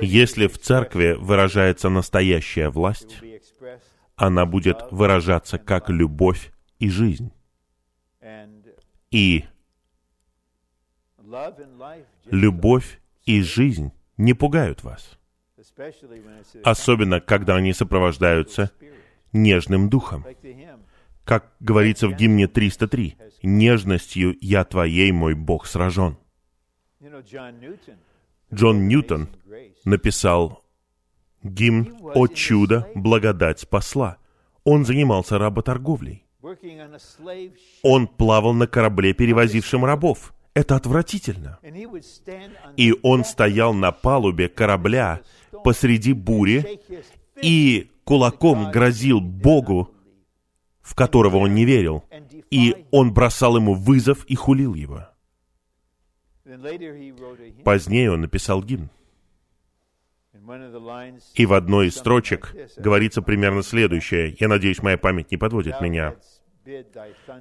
Если в церкви выражается настоящая власть, она будет выражаться как любовь и жизнь. И любовь и жизнь не пугают вас, особенно когда они сопровождаются нежным духом. Как говорится в гимне 303, «Нежностью я твоей, мой Бог, сражен». Джон Ньютон написал гимн «О чудо, благодать спасла». Он занимался работорговлей. Он плавал на корабле, перевозившем рабов. Это отвратительно. И он стоял на палубе корабля посреди бури и кулаком грозил Богу, в которого он не верил. И он бросал ему вызов и хулил его. Позднее он написал гимн. И в одной из строчек говорится примерно следующее. Я надеюсь, моя память не подводит меня.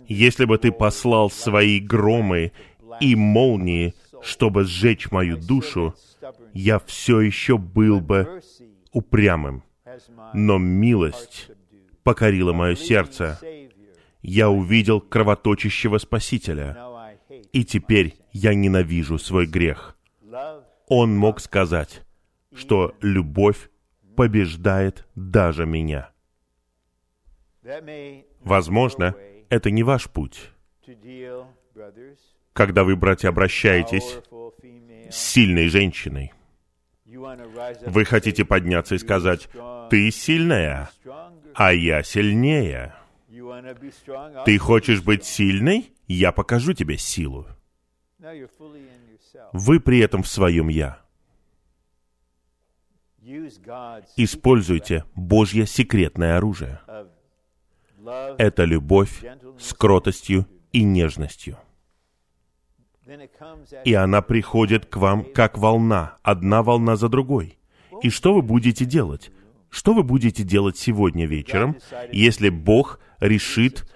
Если бы ты послал свои громы и молнии, чтобы сжечь мою душу, я все еще был бы упрямым. Но милость покорила мое сердце. Я увидел кровоточащего Спасителя. И теперь я ненавижу свой грех. Он мог сказать, что любовь побеждает даже меня. Возможно, это не ваш путь. Когда вы, братья, обращаетесь с сильной женщиной, вы хотите подняться и сказать, «Ты сильная, а я сильнее». Ты хочешь быть сильной? Я покажу тебе силу. Вы при этом в своем «я». Используйте Божье секретное оружие. Это любовь с кротостью и нежностью. И она приходит к вам как волна, одна волна за другой. И что вы будете делать? Что вы будете делать сегодня вечером, если Бог решит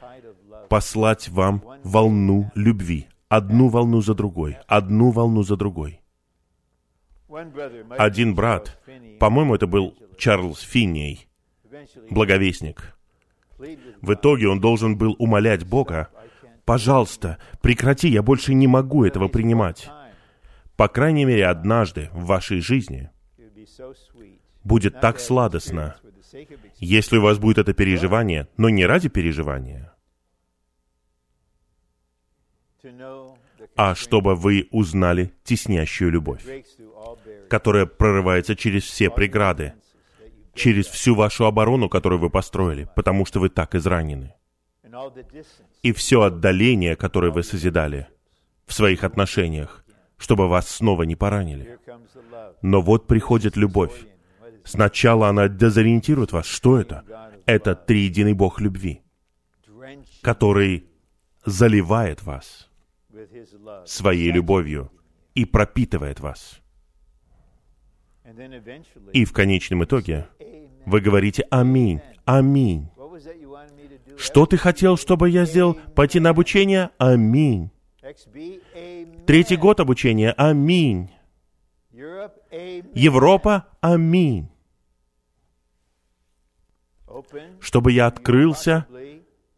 послать вам волну любви? Одну волну за другой, одну волну за другой. Один брат, по-моему, это был Чарльз Финней, благовестник. В итоге он должен был умолять Бога, «Пожалуйста, прекрати, я больше не могу этого принимать». По крайней мере, однажды в вашей жизни будет так сладостно, если у вас будет это переживание, но не ради переживания, а чтобы вы узнали теснящую любовь, которая прорывается через все преграды, через всю вашу оборону, которую вы построили, потому что вы так изранены, и все отдаление, которое вы созидали в своих отношениях, чтобы вас снова не поранили. Но вот приходит любовь. Сначала она дезориентирует вас. Что это? Это триединый Бог любви, который заливает вас своей любовью и пропитывает вас. И в конечном итоге вы говорите «Аминь, аминь». Что ты хотел, чтобы я сделал? Пойти на обучение? Аминь. Третий год обучения? Аминь. Европа? Аминь. Чтобы я открылся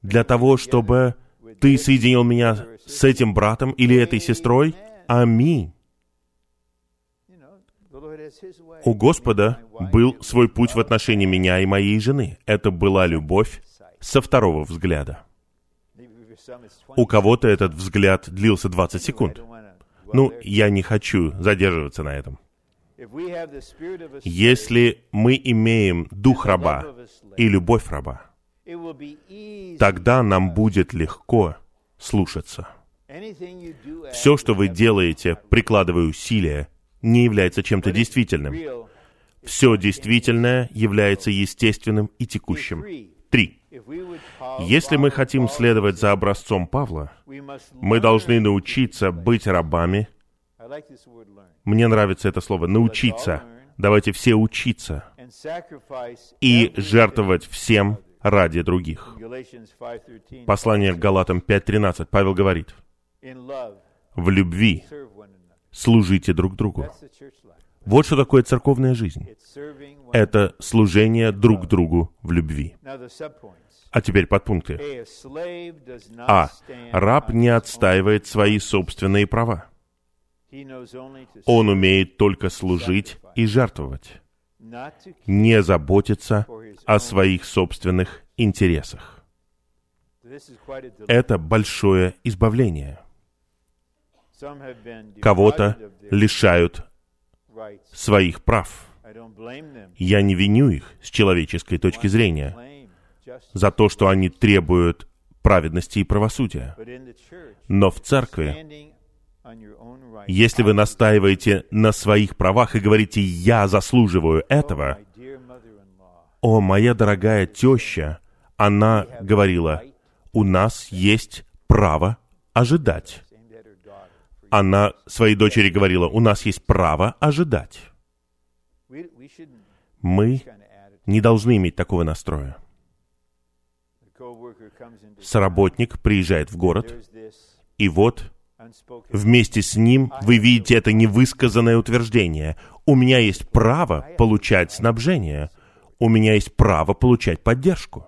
для того, чтобы ты соединил меня с этим братом или этой сестрой? Аминь. У Господа был свой путь в отношении меня и моей жены. Это была любовь со второго взгляда. Maybe for some it's 20. У кого-то этот взгляд длился 20 I секунд. Ну, я не хочу задерживаться на этом. Если мы имеем дух раба и любовь раба, тогда нам будет легко слушаться. Все, что вы делаете, прикладывая усилия, не является чем-то действительным. Все действительное является естественным и текущим. Три. Если мы хотим следовать за образцом Павла, мы должны научиться быть рабами. Мне нравится это слово «научиться». Давайте все учиться и жертвовать всем ради других. Galatians 5:13. Послание к Галатам 5.13. Павел говорит, в любви служите друг другу. Вот что такое церковная жизнь. Это служение друг другу в любви. А теперь подпункты. А. Раб не отстаивает свои собственные права. Он умеет только служить и жертвовать, не заботиться о своих собственных интересах. Это большое избавление. Кого-то лишают своих прав. Я не виню их с человеческой точки зрения. За то, что они требуют праведности и правосудия. Но в церкви, если вы настаиваете на своих правах и говорите «я заслуживаю этого», «О, моя дорогая теща», она говорила, «У нас есть право ожидать». Она своей дочери говорила, «У нас есть право ожидать». Мы не должны иметь такого настроя. Соработник приезжает в город, и вот вместе с ним вы видите это невысказанное утверждение. У меня есть право получать снабжение. У меня есть право получать поддержку.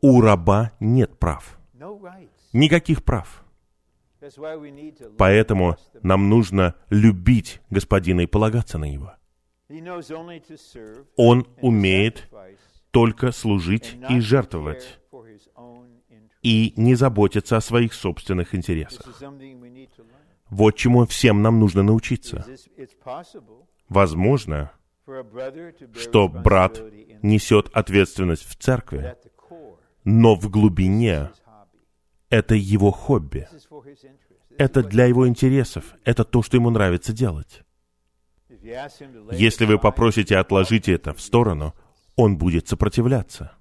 У раба нет прав. Никаких прав. Поэтому нам нужно любить господина и полагаться на него. Он умеет только служить и жертвовать, и не заботиться о своих собственных интересах. Вот чему всем нам нужно научиться. Возможно, что брат несет ответственность в церкви, но в глубине это его хобби. Это для его интересов. Это то, что ему нравится делать. Если вы попросите отложить это в сторону, он будет сопротивляться.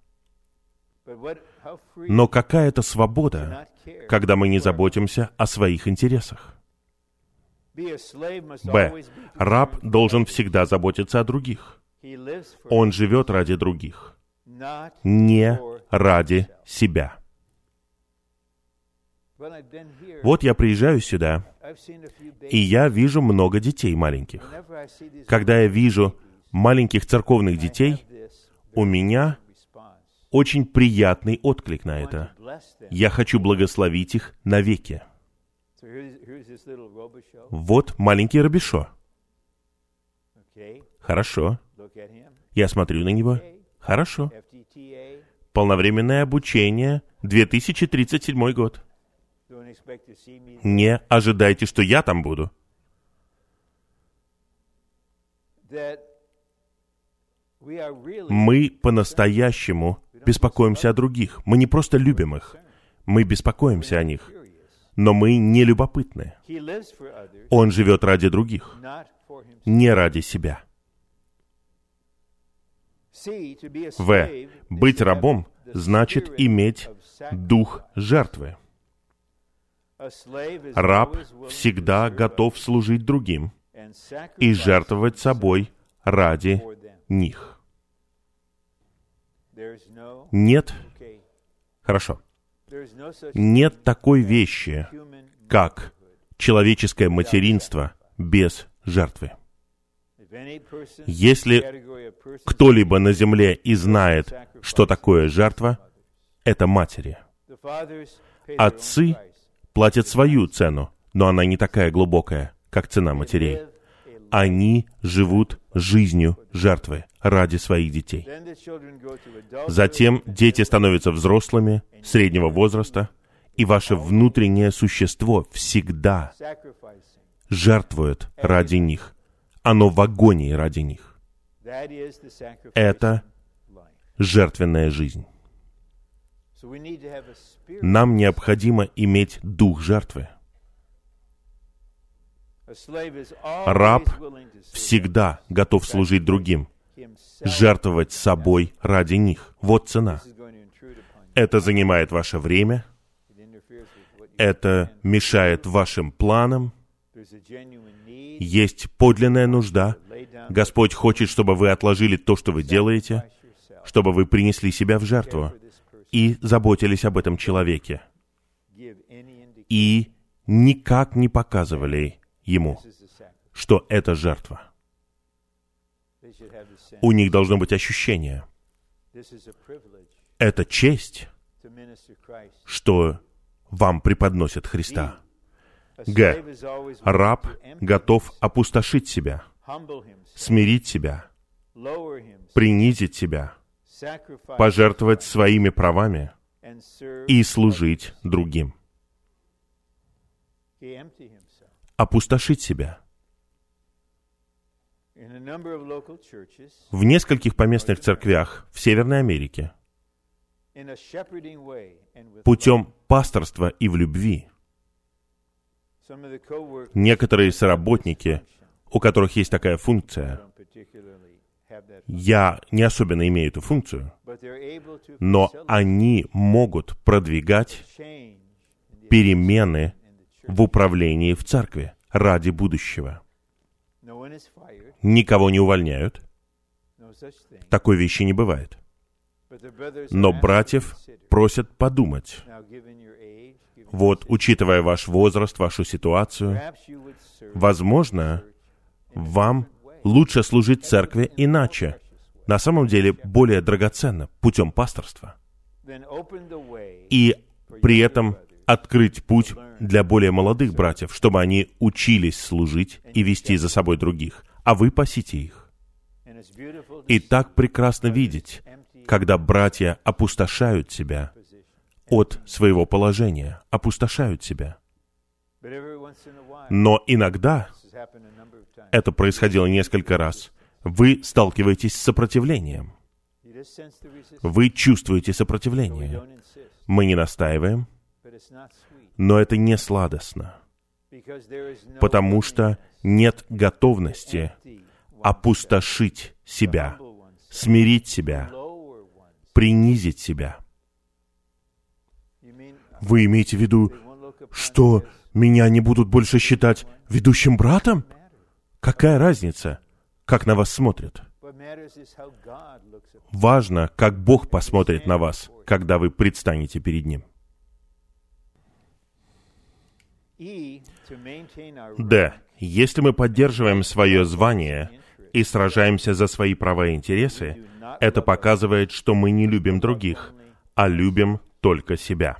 Но какая это свобода, когда мы не заботимся о своих интересах? Б. Раб должен всегда заботиться о других. Он живет ради других, не ради себя. Вот я приезжаю сюда, и я вижу много детей маленьких. Когда я вижу маленьких церковных детей, у меня. Очень приятный отклик на это. Я хочу благословить их навеки. Вот маленький Робишо. Хорошо. Я смотрю на него. Хорошо. Полновременное обучение, 2037 год. Не ожидайте, что я там буду. Мы по-настоящему беспокоимся о других. Мы не просто любим их. Мы беспокоимся о них. Но мы не любопытны. Он живет ради других, не ради себя. В. Быть рабом значит иметь дух жертвы. Раб всегда готов служить другим и жертвовать собой ради них. Нет, хорошо, нет такой вещи, как человеческое материнство без жертвы. Если кто-либо на земле и знает, что такое жертва, это матери. Отцы платят свою цену, но она не такая глубокая, как цена матерей. Они живут жизнью жертвы ради своих детей. Затем дети становятся взрослыми, среднего возраста, и ваше внутреннее существо всегда жертвует ради них. Оно в агонии ради них. Это жертвенная жизнь. Нам необходимо иметь дух жертвы. Раб Всегда готов служить другим, жертвовать собой ради них. Вот цена. Это занимает ваше время, это мешает вашим планам, есть подлинная нужда. Господь хочет, чтобы вы отложили то, что вы делаете, чтобы вы принесли себя в жертву и заботились об этом человеке. И никак не показывали ему, что это жертва. У них должно быть ощущение. Это честь, что вам преподносят Христа. Г. Раб готов опустошить себя, смирить себя, принизить себя, пожертвовать своими правами и служить другим. Опустошить себя. В нескольких поместных церквях в Северной Америке. путем пасторства и в любви. Некоторые соработники, у которых есть такая функция, я не особенно имею эту функцию, но они могут продвигать перемены в управлении в церкви ради будущего. Никого не увольняют. Такой вещи не бывает. Но братьев просят подумать. Вот, учитывая ваш возраст, вашу ситуацию, возможно, вам лучше служить церкви иначе, на самом деле более драгоценно, путем пасторства. И при этом открыть путь для более молодых братьев, чтобы они учились служить и вести за собой других, а вы пасите их. И так прекрасно видеть, когда братья опустошают себя от своего положения, опустошают себя. Но иногда это происходило несколько раз, вы сталкиваетесь с сопротивлением. Вы чувствуете сопротивление. Мы не настаиваем, но это не сладостно, потому что нет готовности опустошить себя, смирить себя, принизить себя. Вы имеете в виду, что меня не будут больше считать ведущим братом? Какая разница, как на вас смотрят? Важно, как Бог посмотрит на вас, когда вы предстанете перед Ним. Д. Если мы поддерживаем свое звание и сражаемся за свои права и интересы, это показывает, что мы не любим других, а любим только себя.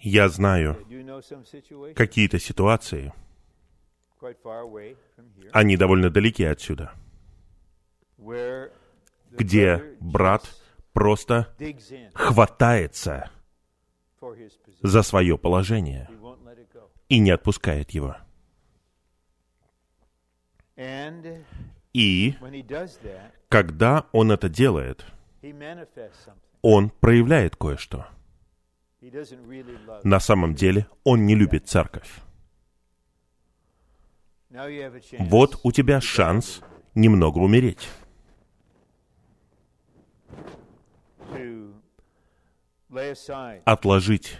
Я знаю какие-то ситуации, они довольно далеки отсюда, где брат просто хватается за свое положение и не отпускает его. И когда он это делает, он проявляет кое-что. На самом деле он не любит церковь. Вот у тебя шанс немного умереть. Отложить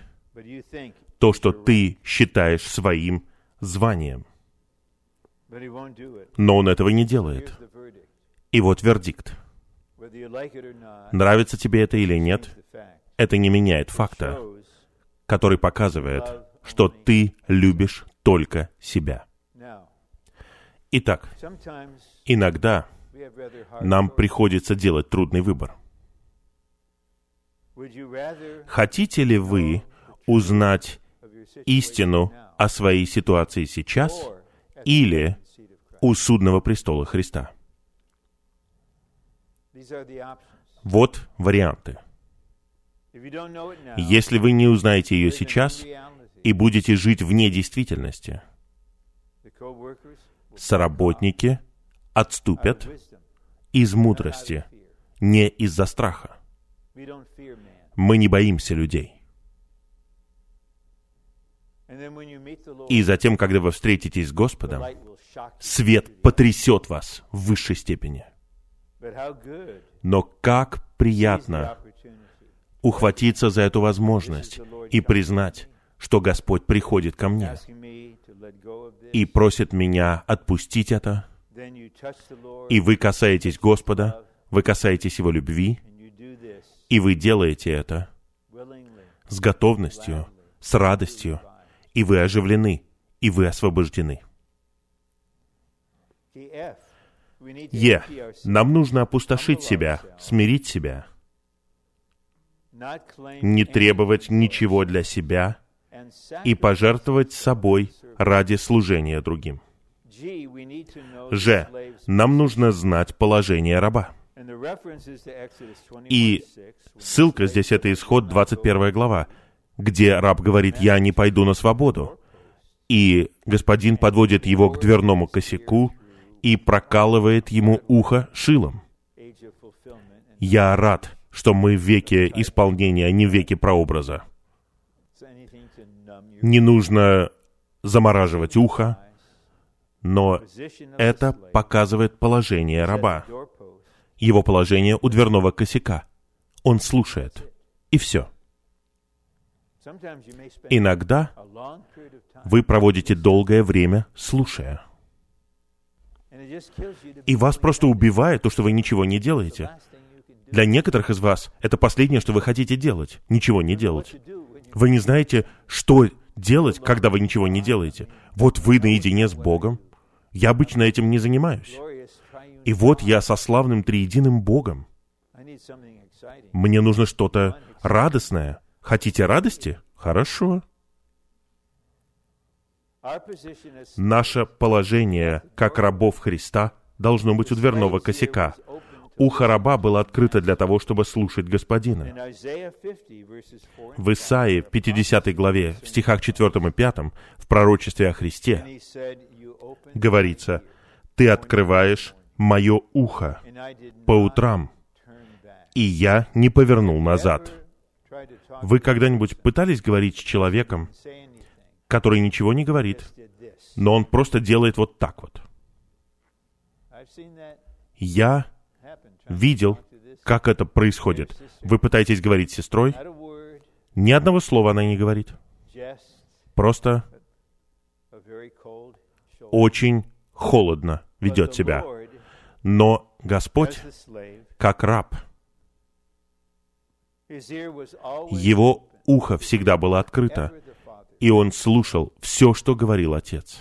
то, что ты считаешь своим званием. Но он этого не делает. И вот вердикт. Нравится тебе это или нет, это не меняет факта, который показывает, что ты любишь только себя. Итак, иногда нам приходится делать трудный выбор. Хотите ли вы узнать истину о своей ситуации сейчас или у судного престола Христа? Вот варианты. Если вы не узнаете ее сейчас и будете жить вне действительности, соработники отступят из мудрости, не из-за страха. Мы не боимся людей. И затем, когда вы встретитесь с Господом, свет потрясет вас в высшей степени. Но как приятно ухватиться за эту возможность и признать, что Господь приходит ко мне и просит меня отпустить это, и вы касаетесь Господа, вы касаетесь Его любви, и вы делаете это с готовностью, с радостью, и вы оживлены, и вы освобождены. Е. Нам нужно опустошить себя, смирить себя. не требовать ничего для себя и пожертвовать собой ради служения другим. Ж. Нам нужно знать положение раба. И ссылка здесь это исход 21 глава, где раб говорит, я не пойду на свободу. И господин подводит его к дверному косяку и прокалывает ему ухо шилом. Я рад, что мы в веке исполнения, а не в веке прообраза. Не нужно замораживать ухо, но это показывает положение раба. Его положение у дверного косяка. Он слушает. И все. Иногда вы проводите долгое время, слушая. И вас просто убивает то, что вы ничего не делаете. Для некоторых из вас это последнее, что вы хотите делать. Ничего не делать. Вы не знаете, что делать, когда вы ничего не делаете. Вот вы наедине с Богом. Я обычно этим не занимаюсь. И вот я со славным триединым Богом. Мне нужно что-то радостное. Хотите радости? Хорошо. Наше положение, как рабов Христа, должно быть у дверного косяка. Ухо раба было открыто для того, чтобы слушать Господина. В Исаии, 50 главе, в стихах 4 и 5, в пророчестве о Христе, говорится, «Ты открываешь мое ухо по утрам, и я не повернул назад». Вы когда-нибудь пытались говорить с человеком, который ничего не говорит, но он просто делает вот так вот? Я видел, как это происходит. Вы пытаетесь говорить с сестрой, ни одного слова она не говорит. Просто очень холодно ведет себя. Но Господь, как раб, его ухо всегда было открыто, и он слушал все, что говорил отец.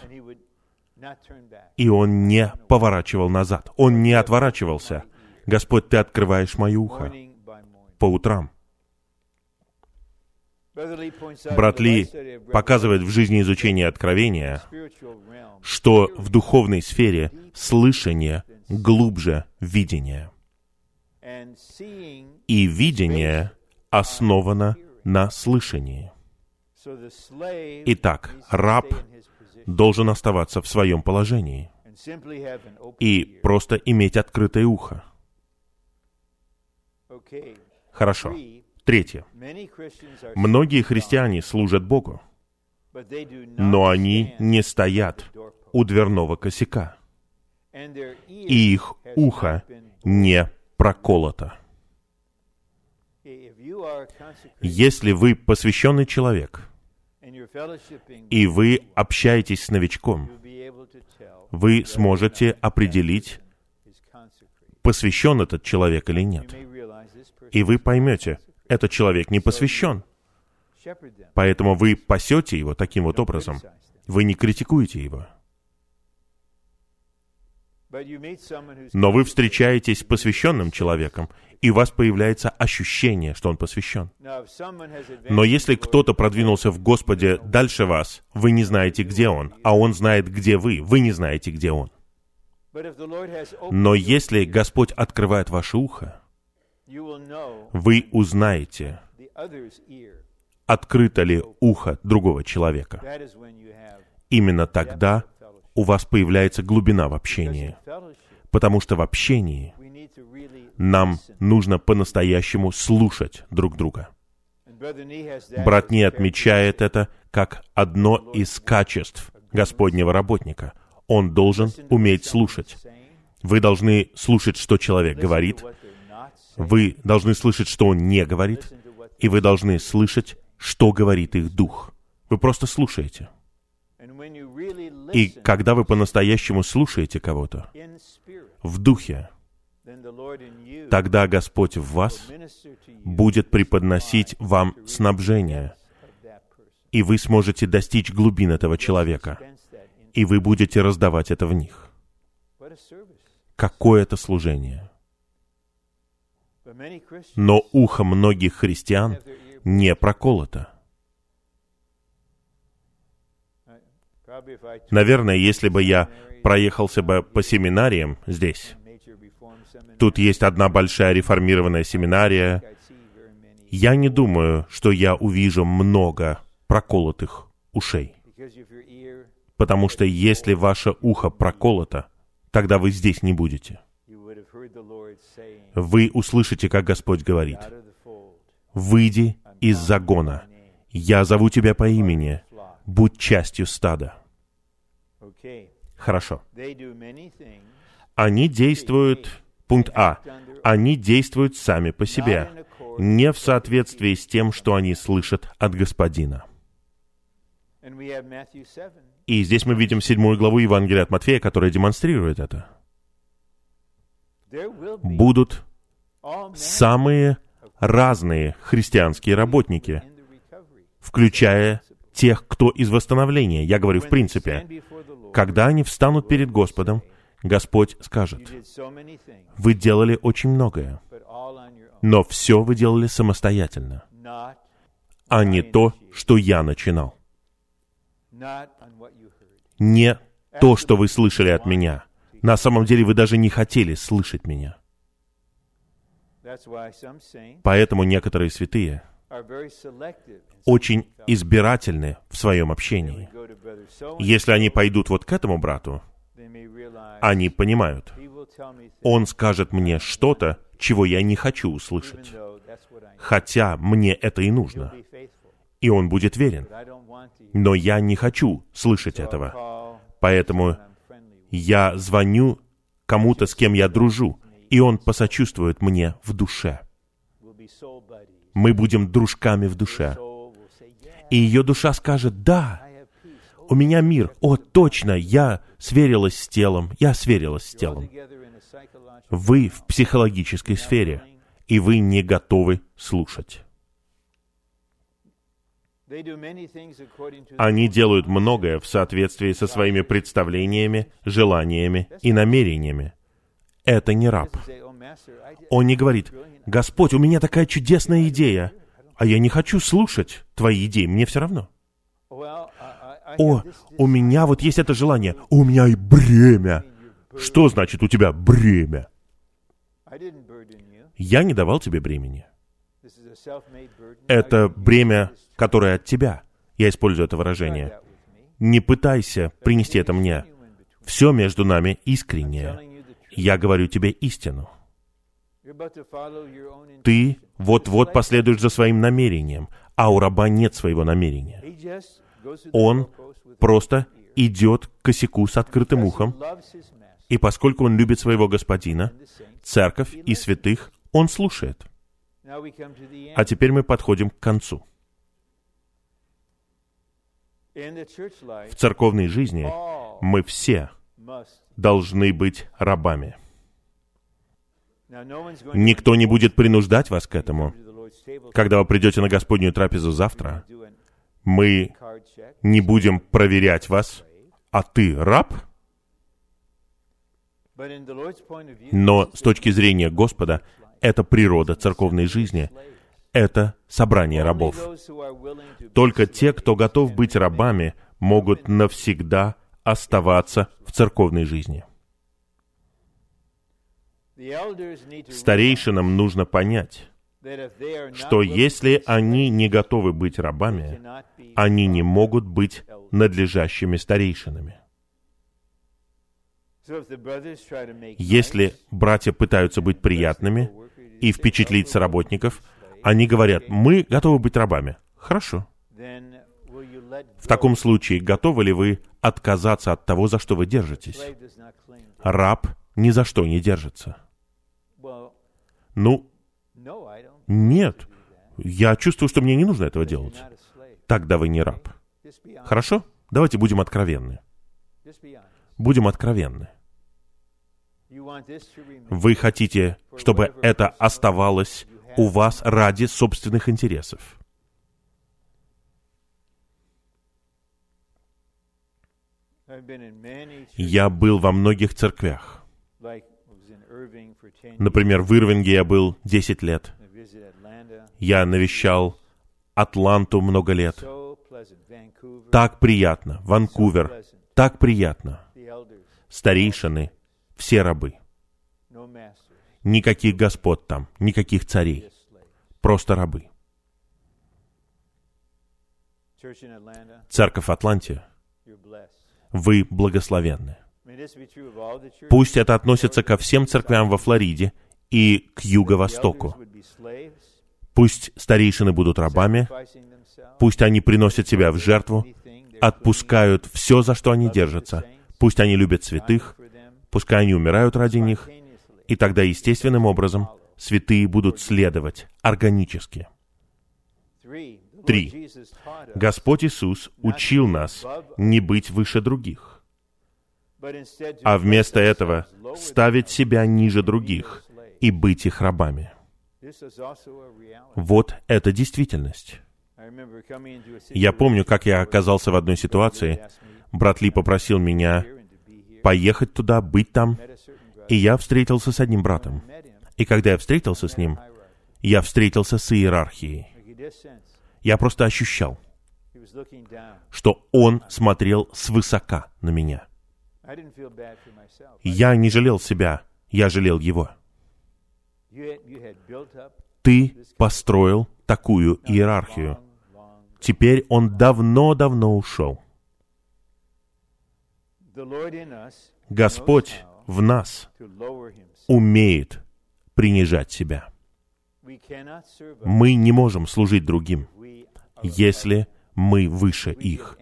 И он не поворачивал назад, он не отворачивался. Господь, Ты открываешь мое ухо по утрам. Брат Ли показывает в жизни изучения Откровения, что в духовной сфере слышание глубже видения. И видение основано на слышании. Итак, раб должен оставаться в своем положении и просто иметь открытое ухо. Хорошо. Третье. Многие христиане служат Богу, но они не стоят у дверного косяка, и их ухо не проколото. Если вы посвященный человек, и вы общаетесь с новичком, вы сможете определить, посвящен этот человек или нет. И вы поймете, этот человек не посвящен. Поэтому вы пасете его таким вот образом. Вы не критикуете его. Но вы встречаетесь с посвященным человеком, и у вас появляется ощущение, что он посвящен. Но если кто-то продвинулся в Господе дальше вас, вы не знаете, где он, а он знает, где вы, вы не знаете, где он. Но если Господь открывает ваше ухо, вы узнаете, открыто ли ухо другого человека. Именно тогда у вас появляется глубина в общении. Потому что в общении нам нужно по-настоящему слушать друг друга. Брат Не отмечает это как одно из качеств Господнего работника. Он должен уметь слушать. Вы должны слушать, что человек говорит. Вы должны слышать, что он не говорит. И вы должны слышать, что говорит их дух. Вы просто слушаете. И когда вы по-настоящему слушаете кого-то в духе, тогда Господь в вас будет преподносить вам снабжение, и вы сможете достичь глубин этого человека, и вы будете раздавать это в них. Какое это служение! Но ухо многих христиан не проколото. Наверное, если бы я проехался бы по семинариям здесь, тут есть одна большая реформированная семинария, я не думаю, что я увижу много проколотых ушей. Потому что если ваше ухо проколото, тогда вы здесь не будете. Вы услышите, как Господь говорит, «Выйди из загона, я зову тебя по имени, будь частью стада». Хорошо. Они действуют, пункт А, они действуют сами по себе, не в соответствии с тем, что они слышат от Господина. and we have Matthew 7. И здесь мы видим седьмую главу Евангелия от Матфея, которая демонстрирует это. Будут самые разные христианские работники, включая тех, кто из восстановления. Я говорю в принципе. Когда они встанут перед Господом, Господь скажет, вы делали очень многое, но все вы делали самостоятельно, а не то, что я начинал. Не то, что вы слышали от меня. На самом деле вы даже не хотели слышать меня. Поэтому некоторые святые очень избирательны в своем общении. Если они пойдут вот к этому брату, они понимают, он скажет мне что-то, чего я не хочу услышать. Хотя мне это и нужно. И он будет верен. Но я не хочу слышать этого. Поэтому я звоню кому-то, с кем я дружу, и он посочувствует мне в душе. Мы будем дружками в душе. И ее душа скажет, да, у меня мир. О, точно, я сверилась с телом, я сверилась с телом. Вы в психологической сфере, и вы не готовы слушать. Они делают многое в соответствии со своими представлениями, желаниями и намерениями. Это не раб. Он не говорит, «Господь, у меня такая чудесная идея, а я не хочу слушать твои идеи, мне все равно». «О, у меня вот есть это желание, у меня и бремя». Что значит у тебя бремя? Я не давал тебе бремени. Это бремя, которое от тебя. Я использую это выражение. Не пытайся принести это мне. Все между нами искреннее. Я говорю тебе истину. Ты вот-вот последуешь за своим намерением, а у раба нет своего намерения. Он просто идет к косяку с открытым ухом, и поскольку он любит своего господина, церковь и святых, он слушает. А теперь мы подходим к концу. В церковной жизни мы все должны быть рабами. Никто не будет принуждать вас к этому. Когда вы придете на Господнюю трапезу завтра, мы не будем проверять вас, а ты раб? Но с точки зрения Господа, это природа церковной жизни. Это собрание рабов. Только те, кто готов быть рабами, могут навсегда оставаться в церковной жизни. Старейшинам нужно понять, что если они не готовы быть рабами, они не могут быть надлежащими старейшинами. Если братья пытаются быть приятными и впечатлить соработников, они говорят, мы готовы быть рабами. Хорошо. В таком случае, готовы ли вы отказаться от того, за что вы держитесь? Раб ни за что не держится. Ну, нет. Я чувствую, что мне не нужно этого делать. Тогда вы не раб. Хорошо? Давайте будем откровенны. Будем откровенны. Вы хотите, чтобы это оставалось у вас ради собственных интересов. Я был во многих церквях, Например, в Ирвинге я был 10 лет. Я навещал Атланту много лет. Так приятно. Ванкувер. Так приятно. Старейшины, все рабы. Никаких господ там, никаких царей. Просто рабы. Церковь blessed. вы благословенны. Пусть это относится ко всем церквям во Флориде и к юго-востоку. Пусть старейшины будут рабами, пусть они приносят себя в жертву, отпускают все, за что они держатся. Пусть они любят святых, for them пускай они умирают ради них, и тогда естественным образом святые будут следовать органически. Три. Господь Иисус учил нас не быть выше других, а вместо place этого ставить себя ниже других и быть их рабами. Вот это действительность. Я помню, как я оказался в одной ситуации. Брат Ли попросил меня поехать туда, быть там, и я встретился с одним братом. И когда я встретился с ним, я встретился с иерархией. Я просто ощущал, что он смотрел свысока на меня. Я не жалел себя, я жалел его. Ты построил такую иерархию. Теперь он давно-давно ушел. Господь в нас умеет принижать себя. Мы не можем служить другим, если мы выше их.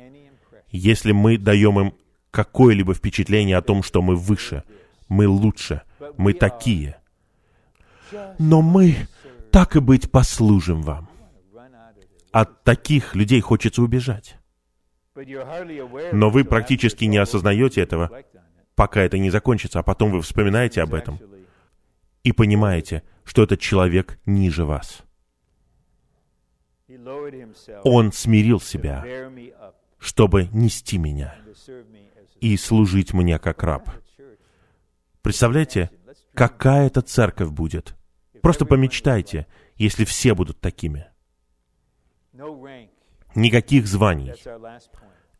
Если мы даем им какое-либо впечатление о том, что мы выше, мы лучше, мы такие. Но мы, так и быть, послужим вам. От таких людей хочется убежать. Но вы практически не осознаете этого, пока это не закончится, а потом вы вспоминаете об этом и понимаете, что этот человек ниже вас. Он смирил себя, чтобы нести меня и служить мне как раб. Представляете, какая это церковь будет? Просто помечтайте, если все будут такими. Никаких званий.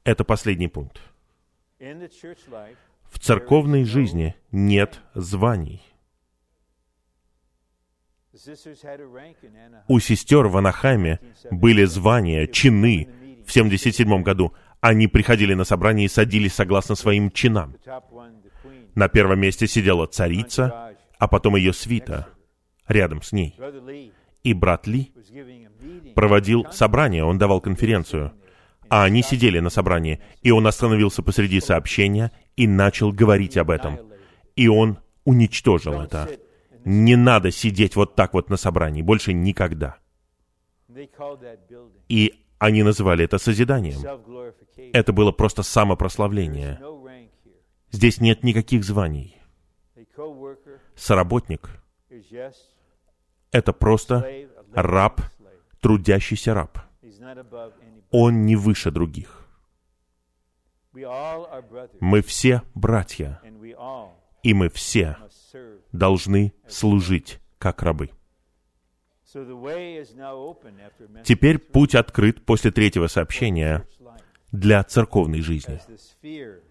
Это последний пункт. В церковной жизни нет званий. У сестер в Анахайме были звания, чины. В 77 году они приходили на собрание и садились согласно своим чинам. На первом месте сидела царица, а потом ее свита рядом с ней. И брат Ли проводил собрание, он давал конференцию. А они сидели на собрании, и он остановился посреди сообщения и начал говорить об этом. И он уничтожил это. Не надо сидеть вот так вот на собрании, больше никогда. И они называли это созиданием. Это было просто самопрославление. Здесь нет никаких званий. Соработник это просто раб, трудящийся раб. Он не выше других. Мы все братья, и мы все должны служить как рабы. Теперь путь открыт после третьего сообщения для церковной жизни,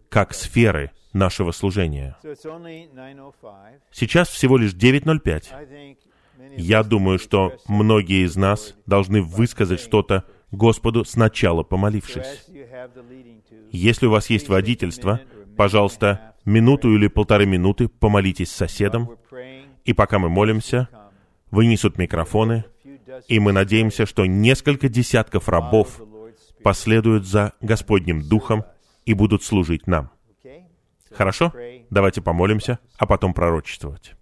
как сферы нашего служения. 9:05. Сейчас всего лишь 9.05. I think many of Я думаю, что многие из нас должны высказать что-то Господу сначала помолившись. Если у вас есть водительство, пожалуйста, минуту или полторы минуты помолитесь с соседом, и пока мы молимся. Вынесут микрофоны, и мы надеемся, что несколько десятков рабов последуют за Господним Духом и будут служить нам. Хорошо? Давайте помолимся, а потом пророчествовать.